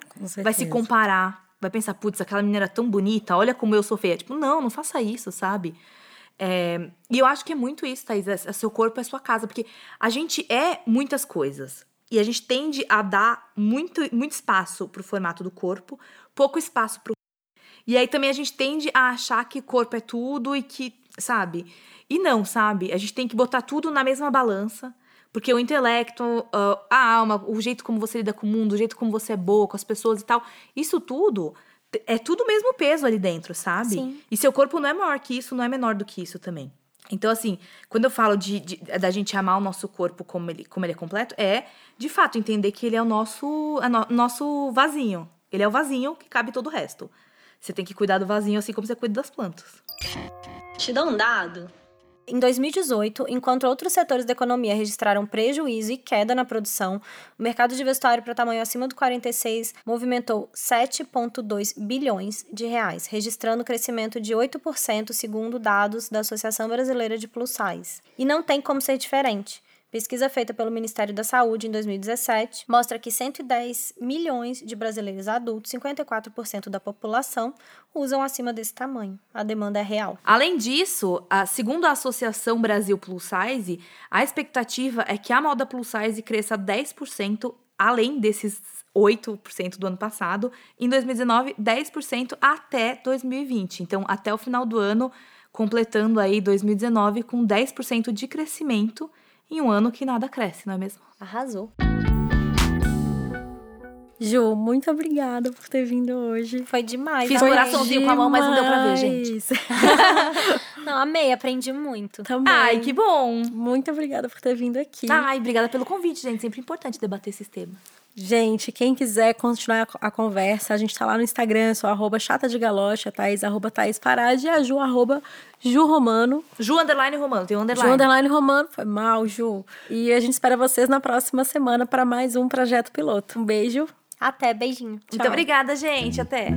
Vai se comparar. Vai pensar, putz, aquela menina era tão bonita, olha como eu sou feia. Tipo, não, não faça isso, sabe? É, e eu acho que é muito isso, Thaís. é- é seu corpo é sua casa. Porque a gente é muitas coisas. E a gente tende a dar muito, muito espaço pro formato do corpo, pouco espaço pro. E aí também a gente tende a achar que corpo é tudo e que, sabe? E não, sabe? A gente tem que botar tudo na mesma balança. Porque o intelecto, ah, a alma, o jeito como você lida com o mundo, o jeito como você é boa com as pessoas e tal, isso tudo é tudo o mesmo peso ali dentro, sabe? Sim. E seu corpo não é maior que isso, não é menor do que isso também. Então, assim, quando eu falo de, de- da gente amar o nosso corpo como ele, como ele é completo, é, de fato, entender que ele é o nosso, é no- nosso vasinho. Ele é o vasinho que cabe todo o resto. Você tem que cuidar do vasinho assim como você cuida das plantas. Te dá um dado? Em 2018, enquanto outros setores da economia registraram prejuízo e queda na produção, o mercado de vestuário para tamanho acima do 46 movimentou 7,2 bilhões de reais, registrando crescimento de 8% segundo dados da Associação Brasileira de Plus Size. E não tem como ser diferente. Pesquisa feita pelo Ministério da Saúde em 2017 mostra que 110 milhões de brasileiros adultos, 54% da população, usam acima desse tamanho. A demanda é real. Além disso, a- segundo a Associação Brasil Plus Size, a expectativa é que a moda plus size cresça 10%, além desses 8% do ano passado, em 2019, 10% até 2020. Então, até o final do ano, completando aí 2019 com 10% de crescimento em um ano que nada cresce, não é mesmo? Arrasou. Ju, muito obrigada por ter vindo hoje. Foi demais. Fiz amei. coraçãozinho com a mão, mas não deu pra ver, gente. Não, amei, aprendi muito. Também. Ai, que bom! Muito obrigada por ter vindo aqui. Ai, obrigada pelo convite, gente. Sempre importante debater esses temas. Gente, quem quiser continuar a conversa, a gente tá lá no Instagram, sou arroba chata de galocha, a Thaís, arroba Thaís Parade, e a Ju, arroba Ju Romano. Ju Underline Romano, tem um Ju underline. Underline Romano, foi mal, Ju. E a gente espera vocês na próxima semana para mais um projeto piloto. Um beijo. Até, beijinho. Muito obrigada, gente. Até.